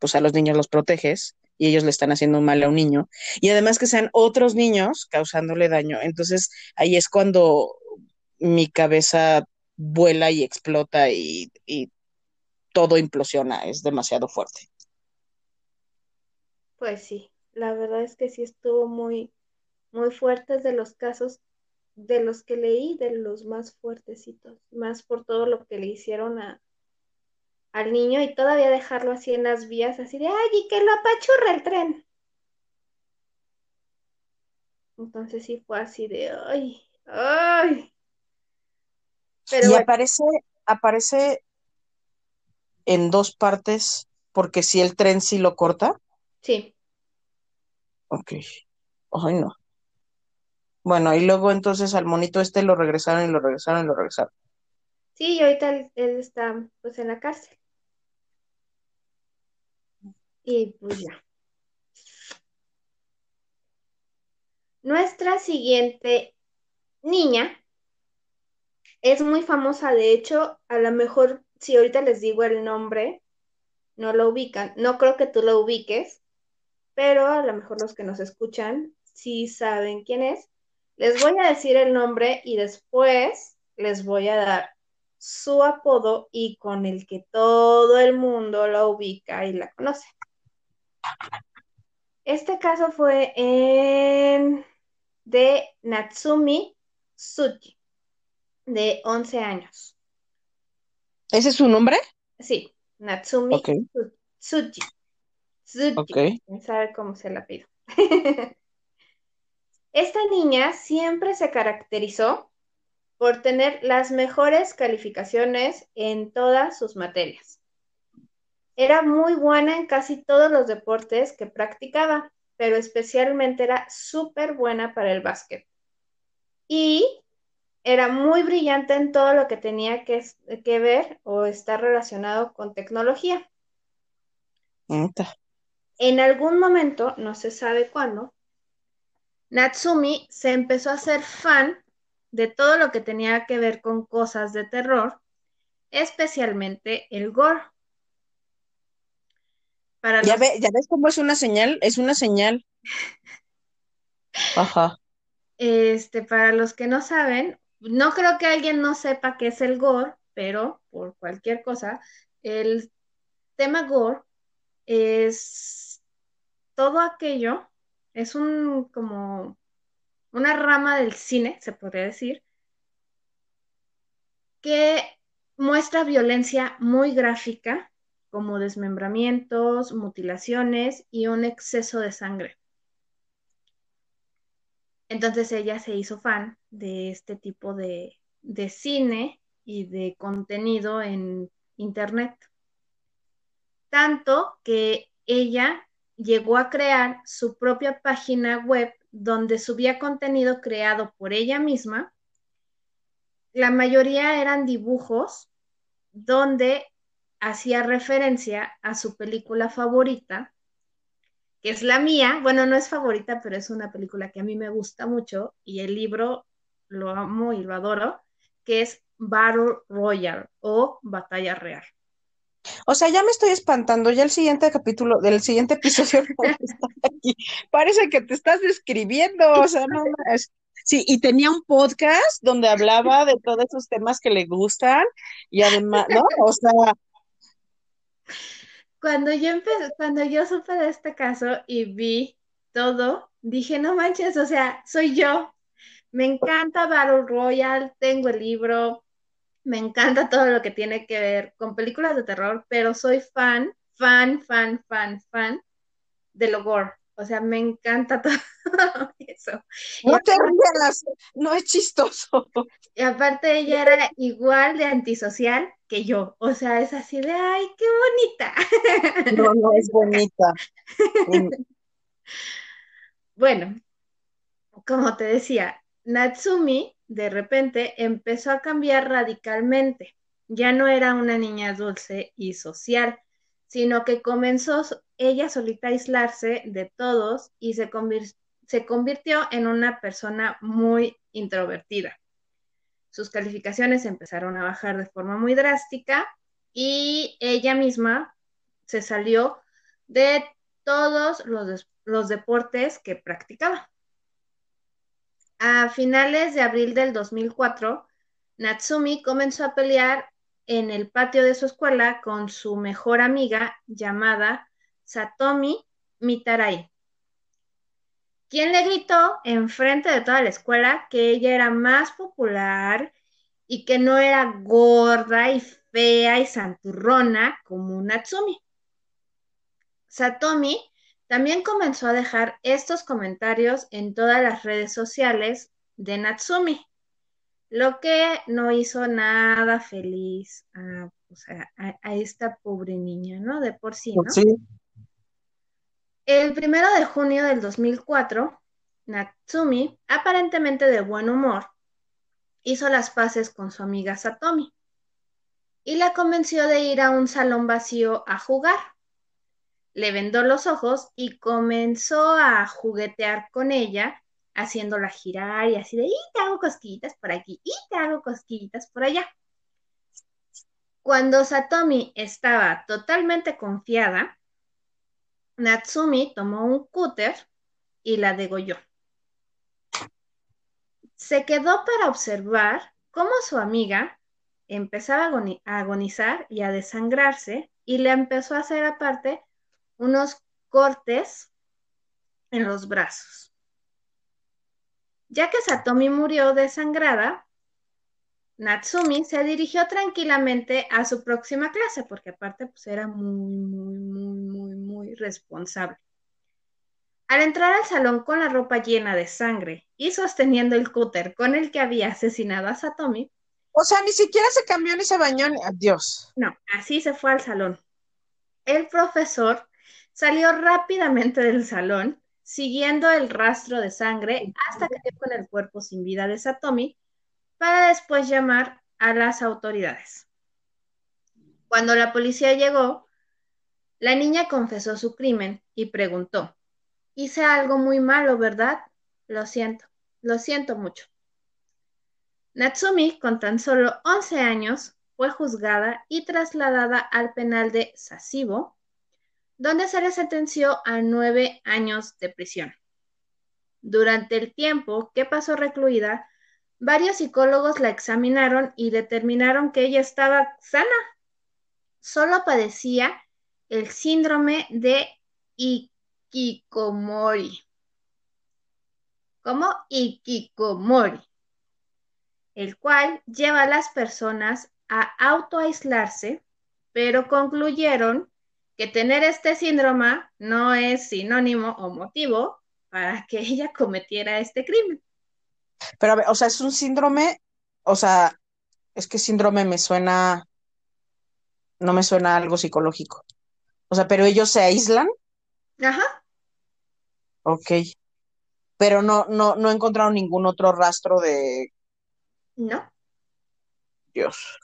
pues a los niños los proteges y ellos le están haciendo mal a un niño. Y además que sean otros niños causándole daño. Entonces ahí es cuando mi cabeza vuela y explota y, y todo implosiona. Es demasiado fuerte. Pues sí, la verdad es que sí estuvo muy, muy fuerte de los casos de los que leí, de los más fuertecitos, más por todo lo que le hicieron a, al niño y todavía dejarlo así en las vías, así de, ay, y que lo apachurra el tren. Entonces sí fue así de, ay, ay. Pero y aparece, aparece en dos partes, porque si el tren sí lo corta. Sí. Ok. Ay, no. Bueno, y luego entonces al monito este lo regresaron y lo regresaron y lo regresaron. Sí, y ahorita él, está pues en la cárcel. Y pues ya. Nuestra siguiente niña es muy famosa, de hecho, a lo mejor si ahorita les digo el nombre, no lo ubican. No creo que tú lo ubiques, pero a lo mejor los que nos escuchan sí saben quién es. Les voy a decir el nombre y después les voy a dar su apodo y con el que todo el mundo la ubica y la conoce. Este caso fue en de Natsumi Tsuji, de 11 años. ¿Ese es su nombre? Sí, Natsumi okay. Tsuji. Tsuji. sabe cómo se la pido. [laughs] Esta niña siempre se caracterizó por tener las mejores calificaciones en todas sus materias. Era muy buena en casi todos los deportes que practicaba, pero especialmente era súper buena para el básquet. Y era muy brillante en todo lo que tenía que, que ver o estar relacionado con tecnología. En algún momento, no se sabe cuándo, Natsumi se empezó a ser fan de todo lo que tenía que ver con cosas de terror, especialmente el gore. Ya, ve, ya ves cómo es una señal, es una señal. [laughs] Ajá. Este, para los que no saben, no creo que alguien no sepa qué es el gore, pero por cualquier cosa, el tema gore es todo aquello es un como una rama del cine, se podría decir, que muestra violencia muy gráfica, como desmembramientos, mutilaciones y un exceso de sangre. Entonces ella se hizo fan de este tipo de, de cine y de contenido en Internet. Tanto que ella llegó a crear su propia página web donde subía contenido creado por ella misma. La mayoría eran dibujos donde hacía referencia a su película favorita, que es la mía. Bueno, no es favorita, pero es una película que a mí me gusta mucho y el libro lo amo y lo adoro, que es Battle Royale o Batalla Real. O sea, ya me estoy espantando, ya el siguiente capítulo del siguiente episodio [laughs] Parece que te estás describiendo, o sea, no más. Sí, y tenía un podcast donde hablaba de todos esos temas que le gustan y además, ¿no? O sea, cuando yo empecé, cuando yo supe de este caso y vi todo, dije, no manches, o sea, soy yo. Me encanta Battle Royale, tengo el libro, me encanta todo lo que tiene que ver con películas de terror, pero soy fan, fan, fan, fan, fan de lo gore. O sea, me encanta [laughs] todo eso. No te rías, no es chistoso. Y aparte ella era igual de antisocial que yo. O sea, es así de, ay, qué bonita. No, no [laughs] es bonita. [laughs] bueno, como te decía, Natsumi de repente empezó a cambiar radicalmente. Ya no era una niña dulce y social, sino que comenzó ella solita a aislarse de todos y se, se convirtió en una persona muy introvertida. Sus calificaciones empezaron a bajar de forma muy drástica y ella misma se salió de todos los, los deportes que practicaba. A finales de abril del 2004, Natsumi comenzó a pelear en el patio de su escuela con su mejor amiga llamada Satomi Mitarai, quien le gritó enfrente de toda la escuela que ella era más popular y que no era gorda y fea y santurrona como Natsumi. Satomi también comenzó a dejar estos comentarios en todas las redes sociales de Natsumi, lo que no hizo nada feliz a, esta pobre niña, ¿no? De por sí, ¿no? Sí. El primero de junio del 2004, Natsumi, aparentemente de buen humor, hizo las paces con su amiga Satomi y la convenció de ir a un salón vacío a jugar le vendó los ojos y comenzó a juguetear con ella, haciéndola girar y así de, y te hago cosquillitas por aquí, y te hago cosquillitas por allá. Cuando Satomi estaba totalmente confiada, Natsumi tomó un cúter y la degolló. Se quedó para observar cómo su amiga empezaba a agonizar y a desangrarse y le empezó a hacer aparte unos cortes en los brazos. Ya que Satomi murió desangrada, Natsumi se dirigió tranquilamente a su próxima clase, porque aparte pues, era muy, muy, muy, muy, responsable. Al entrar al salón con la ropa llena de sangre y sosteniendo el cúter con el que había asesinado a Satomi. O sea, ni siquiera se cambió ni se bañó. Adiós. No, así se fue al salón. El profesor Salió rápidamente del salón, siguiendo el rastro de sangre hasta que dio con el cuerpo sin vida de Satomi, para después llamar a las autoridades. Cuando la policía llegó, la niña confesó su crimen y preguntó, hice algo muy malo, ¿verdad? Lo siento, lo siento mucho. Natsumi, con tan solo 11 años, fue juzgada y trasladada al penal de Sasibo, donde se le sentenció a nueve años de prisión. Durante el tiempo que pasó recluida, varios psicólogos la examinaron y determinaron que ella estaba sana. Solo padecía el síndrome de Ikikomori. ¿Cómo? Ikikomori. El cual lleva a las personas a autoaislarse, pero concluyeron que tener este síndrome no es sinónimo o motivo para que [laughs] ella cometiera este crimen. Pero, a ver, o sea, es un síndrome, o sea, es que síndrome me suena, no me suena algo psicológico. O sea, pero ellos se aíslan. Ajá. Ok. Pero no, no, no encontraron ningún otro rastro de. No. Dios.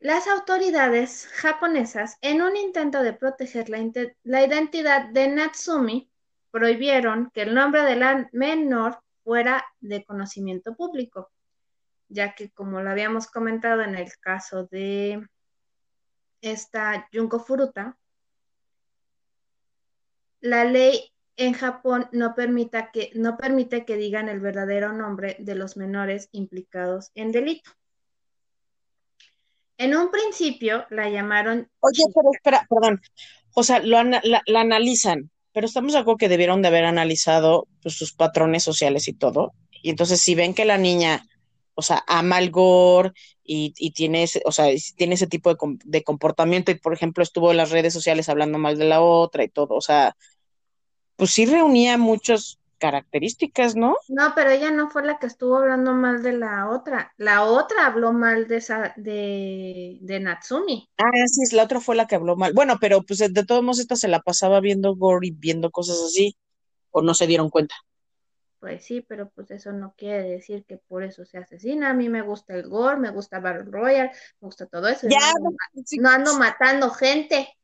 Las autoridades japonesas, en un intento de proteger la, identidad de Natsumi, prohibieron que el nombre de la menor fuera de conocimiento público, ya que como lo habíamos comentado en el caso de esta Junko Furuta, la ley en Japón no, que, no permite que digan el verdadero nombre de los menores implicados en delito. En un principio la llamaron. Oye, pero espera, perdón. O sea, lo la, analizan, pero estamos de acuerdo que debieron de haber analizado pues, sus patrones sociales y todo. Y entonces, si ven que la niña, o sea, ama al gore y, tiene, ese, o sea, tiene ese tipo de, de comportamiento, y por ejemplo, estuvo en las redes sociales hablando mal de la otra y todo, o sea, pues sí reunía muchos características, ¿no? No, pero ella no fue la que estuvo hablando mal de la otra. La otra habló mal de esa, de, de Natsumi. Ah, sí, la otra fue la que habló mal. Bueno, pero pues de todos modos esta se la pasaba viendo gore y viendo cosas así, o no se dieron cuenta. Pues sí, pero pues eso no quiere decir que por eso se asesina. A mí me gusta el gore, me gusta Battle Royale, me gusta todo eso. Ya, no ando matando gente.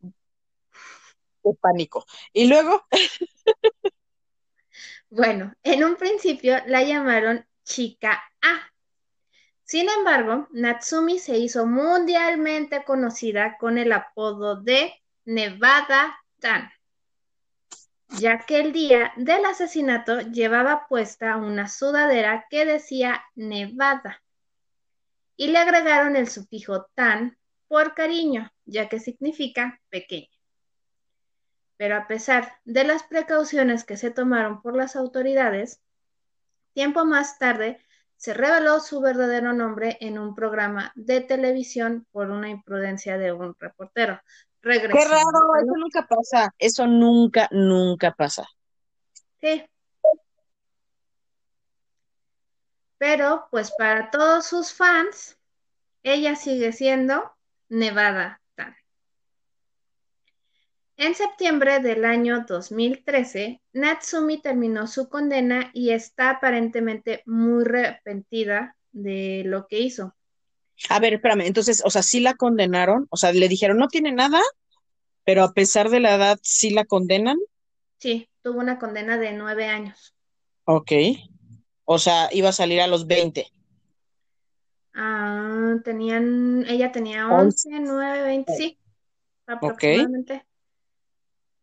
Qué pánico. Y luego. [laughs] Bueno, en un principio la llamaron Chica A. Sin embargo, Natsumi se hizo mundialmente conocida con el apodo de Nevada Tan, ya que el día del asesinato llevaba puesta una sudadera que decía Nevada y le agregaron el sufijo tan por cariño, ya que significa pequeño. Pero a pesar de las precauciones que se tomaron por las autoridades, tiempo más tarde se reveló su verdadero nombre en un programa de televisión por una imprudencia de un reportero. Qué raro, eso nunca pasa. Eso nunca, nunca pasa. Sí. Pero, pues para todos sus fans, ella sigue siendo Nevada Tan. En septiembre del año 2013, Natsumi terminó su condena y está aparentemente muy arrepentida de lo que hizo. A ver, espérame, entonces, o sea, sí la condenaron, o sea, le dijeron no tiene nada, pero a pesar de la edad, sí la condenan. Sí, tuvo una condena de nueve años. Ok. O sea, iba a salir a los 20. Ah, tenían, ella tenía 11, 9, 20, sí, aproximadamente.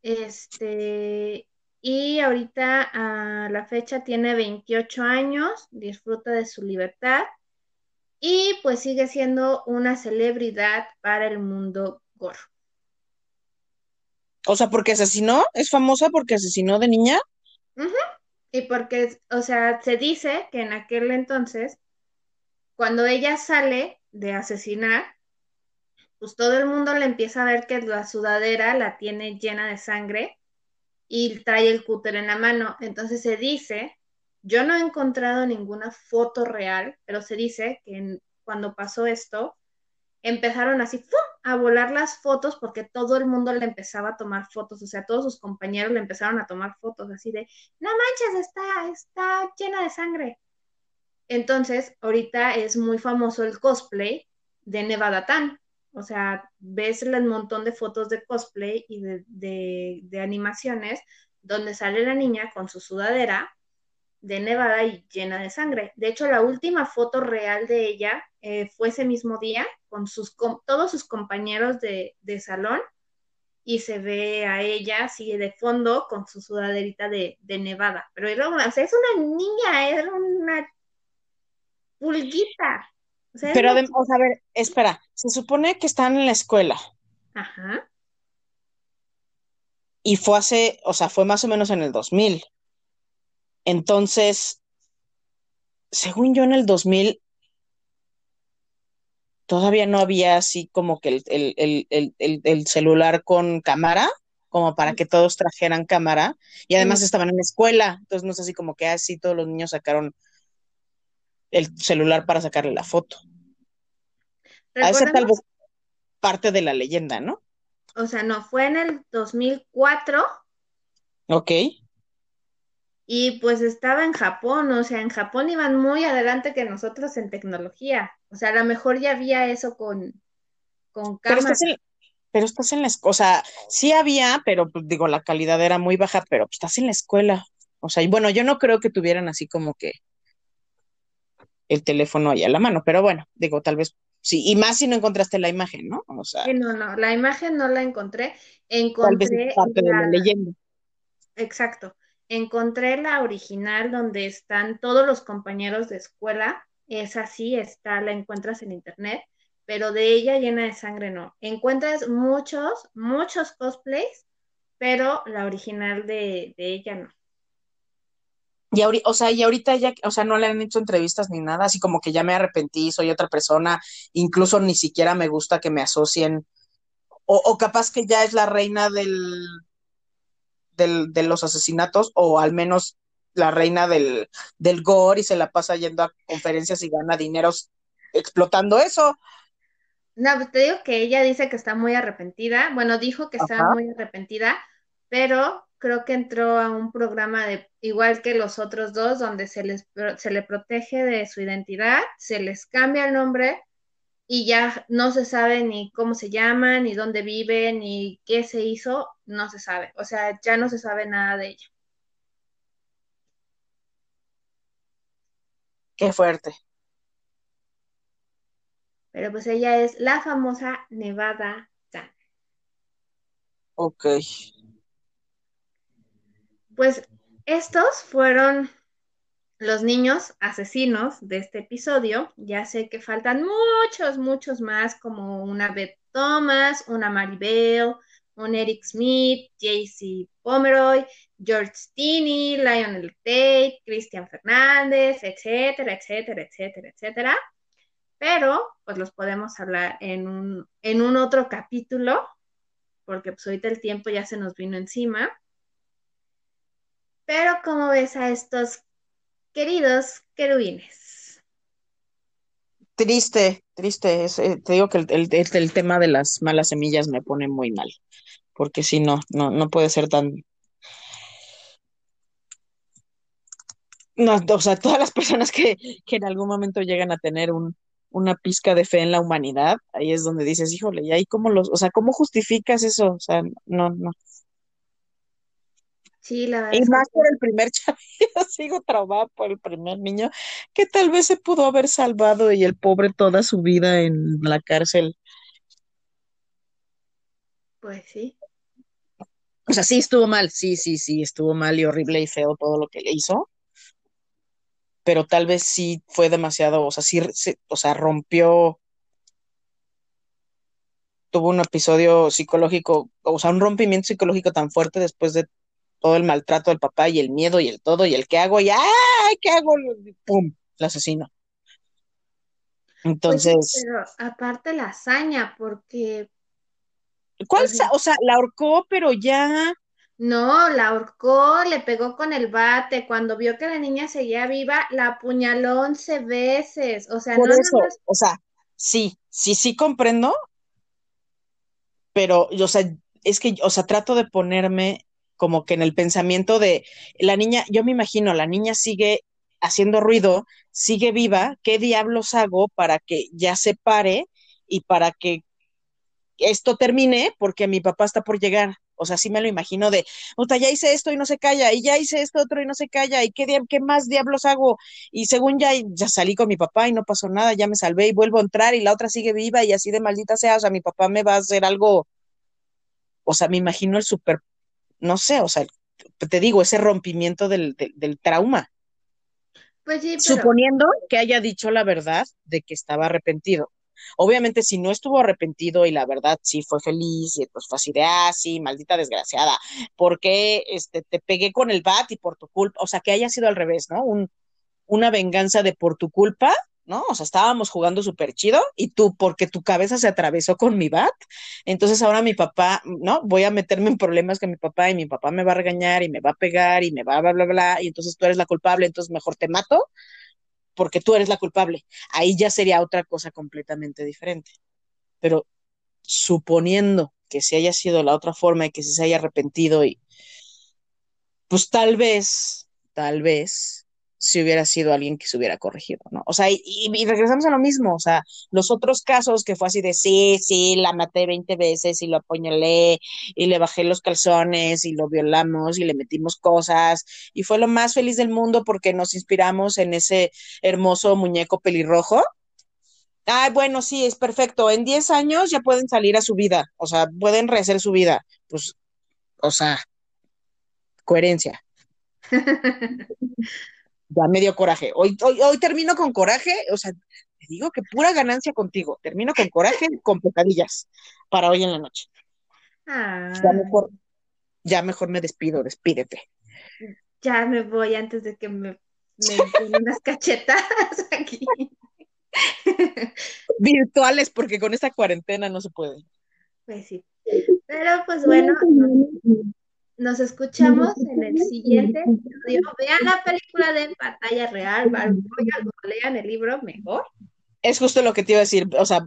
Este, y ahorita a la fecha tiene 28 años, disfruta de su libertad y pues sigue siendo una celebridad para el mundo gore. O sea, porque asesinó, es famosa porque asesinó de niña. Y porque, o sea, se dice que en aquel entonces, cuando ella sale de asesinar, pues todo el mundo le empieza a ver que la sudadera la tiene llena de sangre y trae el cúter en la mano. Entonces se dice, yo no he encontrado ninguna foto real, pero se dice que cuando pasó esto, empezaron así a volar las fotos porque todo el mundo le empezaba a tomar fotos, o sea, todos sus compañeros le empezaron a tomar fotos así de, no manches, está, está llena de sangre. Entonces, ahorita es muy famoso el cosplay de Nevada Tan. O sea, ves el montón de fotos de cosplay y de, animaciones donde sale la niña con su sudadera de nevada y llena de sangre. De hecho, la última foto real de ella eh, fue ese mismo día con, sus, todos sus compañeros de, salón y se ve a ella así de fondo con su sudaderita de, nevada. Pero era una, o sea, es una niña, era una pulguita. Pero además, a ver, espera, se supone que están en la escuela. Ajá. Y fue hace, o sea, fue más o menos en el 2000. Entonces, según yo en el 2000, todavía no había así como que el, celular con cámara, como para que todos trajeran cámara, y además estaban en la escuela, entonces no es así como que así todos los niños sacaron el celular para sacarle la foto. A esa tal vez parte de la leyenda, ¿no? O sea, no, fue en el 2004. Ok. Y pues estaba en Japón, o sea, en Japón iban muy adelante que nosotros en tecnología. O sea, a lo mejor ya había eso con, con cámaras. Pero estás en, la escuela, o sea, sí había, pero pues, digo, la calidad era muy baja, pero pues, estás en la escuela. O sea, y bueno, yo no creo que tuvieran así como que el teléfono ahí a la mano, pero bueno, digo, tal vez sí, y más si no encontraste la imagen, ¿no? O sea, sí, no, no, la imagen no la encontré, encontré tal vez parte de la leyenda. Exacto, encontré la original donde están todos los compañeros de escuela, es así, está, la encuentras en internet, pero de ella llena de sangre no. Encuentras muchos, muchos cosplays, pero la original de, ella no. Y o sea, y ahorita ya, o sea, no le han hecho entrevistas ni nada, así como que ya me arrepentí, soy otra persona, incluso ni siquiera me gusta que me asocien, o, capaz que ya es la reina del, del, de los asesinatos, o al menos la reina del, del gore y se la pasa yendo a conferencias y gana dineros explotando eso. No, pues te digo que ella dice que está muy arrepentida, bueno, dijo que está muy arrepentida, pero creo que entró a un programa de igual que los otros dos, donde se les se le protege de su identidad, se les cambia el nombre y ya no se sabe ni cómo se llaman, ni dónde viven, ni qué se hizo, no se sabe. O sea, ya no se sabe nada de ella. Qué fuerte. Pero pues ella es la famosa Nevada Ok. Pues estos fueron los niños asesinos de este episodio. Ya sé que faltan muchos, muchos más, como una Beth Thomas, una Maribel, un Eric Smith, JC Pomeroy, George Stinney, Lionel Tate, Cristian Fernández, etcétera, etcétera, etcétera, etcétera. Pero, pues los podemos hablar en un, en un otro capítulo, porque pues ahorita el tiempo ya se nos vino encima. Pero, ¿cómo ves a estos queridos querubines? Triste, triste. Eh, te digo que el, el- el- el tema de las malas semillas me pone muy mal, porque si no, no, no puede ser tan... No, o sea, todas las personas que, que en algún momento llegan a tener un, una pizca de fe en la humanidad, ahí es donde dices, híjole, ¿y ahí cómo los, o sea, cómo justificas eso? O sea, no, no. Sí, la verdad Y más por el primer chavito, [laughs] sigo traumada por el primer niño, que tal vez se pudo haber salvado y el pobre toda su vida en la cárcel. pues sí. O sea, sí estuvo mal, sí, sí, sí, estuvo mal y horrible y feo todo lo que le hizo, pero tal vez sí fue demasiado, o sea, sí, se- o sea, rompió, tuvo un episodio psicológico, o sea, un rompimiento psicológico tan fuerte después de todo el maltrato del papá y el miedo y el todo y el qué hago y ¡ay! ¿Qué hago? ¡Pum! El asesino. Pues Entonces, pero aparte la hazaña, porque, ¿cuál? o sea, sa- O sea, la ahorcó, pero ya, no, la ahorcó, le pegó con el bate, cuando vio que la niña seguía viva, la apuñaló once veces, o sea, por no nada eso, más, o sea, sí, sí, sí comprendo, pero, o sea, es que, o sea, trato de ponerme como que en el pensamiento de la niña, yo me imagino, la niña sigue haciendo ruido, sigue viva, ¿qué diablos hago para que ya se pare y para que esto termine? Porque mi papá está por llegar. O sea, sí me lo imagino de, ya hice esto y no se calla, y ya hice esto otro y no se calla, y qué, qué más diablos hago. Y según ya, ya salí con mi papá y no pasó nada, ya me salvé y vuelvo a entrar y la otra sigue viva y así de maldita sea, o sea, mi papá me va a hacer algo, o sea, me imagino el súper no sé, o sea, te digo, ese rompimiento del, del, del trauma, pues sí, pero, suponiendo que haya dicho la verdad de que estaba arrepentido. Obviamente, si no estuvo arrepentido y la verdad sí fue feliz, y pues fue así de, ah, sí, maldita desgraciada, porque este, te pegué con el bat y por tu culpa, o sea, que haya sido al revés, ¿no? Un, una venganza de por tu culpa, ¿no? O sea, estábamos jugando súper chido y tú, porque tu cabeza se atravesó con mi bat, entonces ahora mi papá, ¿no? Voy a meterme en problemas con mi papá y mi papá me va a regañar y me va a pegar y me va a bla, bla, bla, y entonces tú eres la culpable, entonces mejor te mato porque tú eres la culpable. Ahí ya sería otra cosa completamente diferente. Pero suponiendo que se haya sido la otra forma y que se haya arrepentido y pues tal vez, tal vez si hubiera sido alguien que se hubiera corregido, ¿no? O sea, y, y, regresamos a lo mismo, o sea, los otros casos que fue así de sí, sí, la maté 20 veces y lo apuñalé y le bajé los calzones y lo violamos y le metimos cosas y fue lo más feliz del mundo porque nos inspiramos en ese hermoso muñeco pelirrojo. Ay, bueno, sí, es perfecto. En 10 años ya pueden salir a su vida, o sea, pueden rehacer su vida. Pues, o sea, coherencia. [laughs] ya me dio coraje. Hoy, hoy, hoy termino con coraje, o sea, te digo que pura ganancia contigo. Termino con coraje, con pesadillas para hoy en la noche. ah, Ya mejor, ya mejor me despido, despídete. ya me voy antes de que me, me [laughs] den unas cachetadas aquí. Virtuales, porque con esta cuarentena no se puede. Pues sí. Pero pues bueno, nos escuchamos en el siguiente episodio. Vean la película de Pantalla Real, o lean el libro mejor. Es justo lo que te iba a decir. O sea,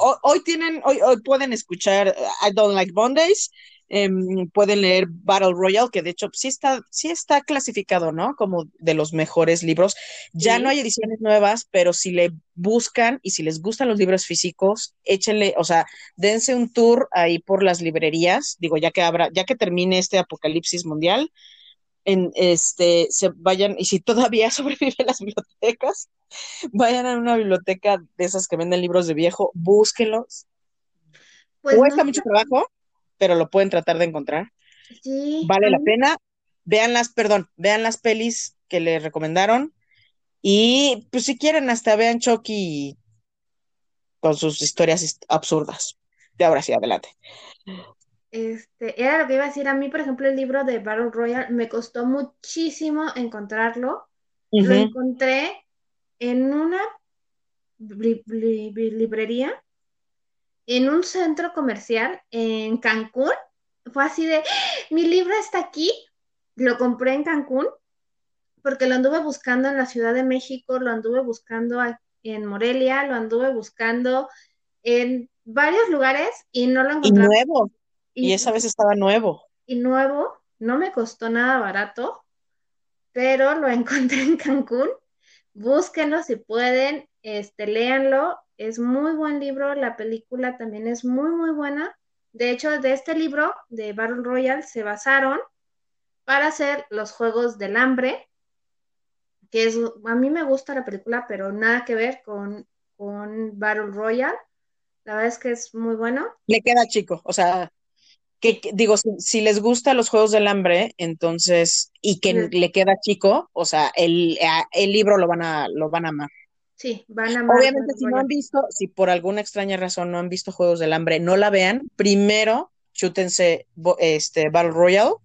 hoy, hoy tienen, hoy, hoy pueden escuchar I Don't Like Mondays, eh, pueden leer Battle Royale, que de hecho sí está, sí está clasificado, ¿no? Como de los mejores libros. Ya Sí. no hay ediciones nuevas, pero si le buscan y si les gustan los libros físicos, échenle, o sea, dense un tour ahí por las librerías, digo, ya que habrá, ya que termine este apocalipsis mundial, en este, se vayan, y si todavía [laughs] sobreviven las bibliotecas, vayan a una biblioteca de esas que venden libros de viejo, búsquenlos. Pues Cuesta no, mucho trabajo, pero lo pueden tratar de encontrar. Sí. Vale la pena. Vean las, perdón, vean las pelis que les recomendaron. Y pues si quieren, hasta vean Chucky con sus historias absurdas. De ahora sí, adelante. Este, era lo que iba a decir. A mí, por ejemplo, el libro de Battle Royale me costó muchísimo encontrarlo. Lo encontré en una librería, en un centro comercial en Cancún. Fue así de, ¡Ah! mi libro está aquí. Lo compré en Cancún porque lo anduve buscando en la Ciudad de México, lo anduve buscando en Morelia, lo anduve buscando en varios lugares y no lo encontré. Y nuevo. Y, esa vez estaba nuevo. Y nuevo, no me costó nada barato, pero lo [laughs] encontré en Cancún. Búsquenlo si pueden, este, léanlo. Es muy buen libro, la película también es muy, muy buena. De hecho, de este libro de Battle Royale se basaron para hacer los Juegos del Hambre, que es, a mí me gusta la película, pero nada que ver con, con Battle Royale. La verdad es que es muy bueno. Le queda chico, o sea, que, digo, si, les gusta los Juegos del Hambre, entonces, y que le queda chico, o sea, el, el libro lo van a, lo van a amar. Sí, van a. Obviamente, si no han visto, si por alguna extraña razón no han visto Juegos del Hambre, no la vean. Primero, chútense este Battle Royale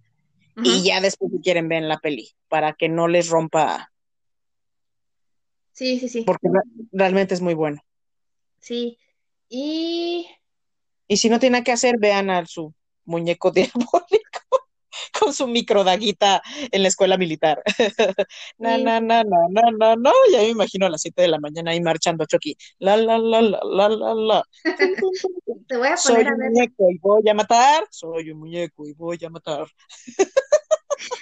y ya después si quieren ver la peli, para que no les rompa. Sí, sí, sí. Porque realmente es muy bueno. Sí. Y. Y si no tienen que hacer, vean a su muñeco [laughs] diabólico con su microdaguita en la escuela militar. no, no, no, no, no, no, no. Ya me imagino a las 7 de la mañana ahí marchando Chucky. La, la, la, la, la, la, la. [laughs] Te voy a poner Soy a un ver. muñeco y voy a matar. Soy un muñeco y voy a matar.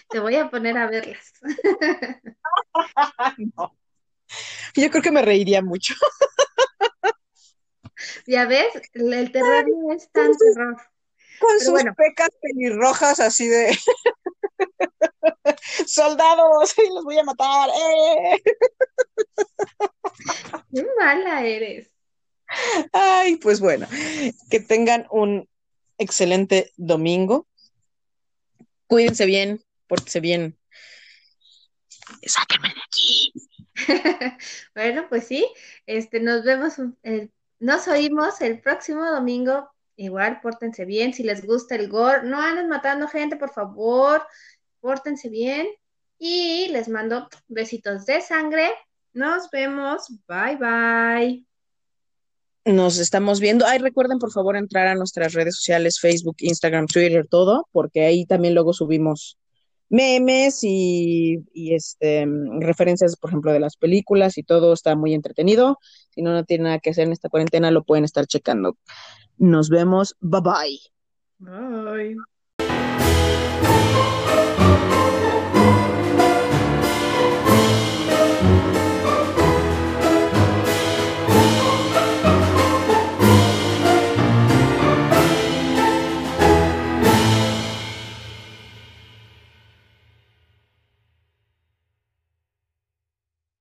Te voy a poner a verlas. [laughs] no. Yo creo que me reiría mucho. ya ves, el terror no es tan terror. Con Pero sus bueno. pecas pelirrojas así de [laughs] soldados, [laughs] y los voy a matar. ¡eh! Qué mala eres. Ay, pues bueno, que tengan un excelente domingo. Cuídense bien, pórtense bien. Sáquenme de aquí. [laughs] bueno, pues sí, este, nos vemos, nos oímos el próximo domingo. Igual, pórtense bien. Si les gusta el gore, no anden matando gente, por favor. Pórtense bien. Y les mando besitos de sangre. Nos vemos. Bye, bye. Nos estamos viendo. Ay, recuerden por favor entrar a nuestras redes sociales, Facebook, Instagram, Twitter, todo, porque ahí también luego subimos memes y, y, este referencias, por ejemplo, de las películas y todo está muy entretenido. Si no, no tienen nada que hacer en esta cuarentena, lo pueden estar checando. Nos vemos. Bye bye. Bye.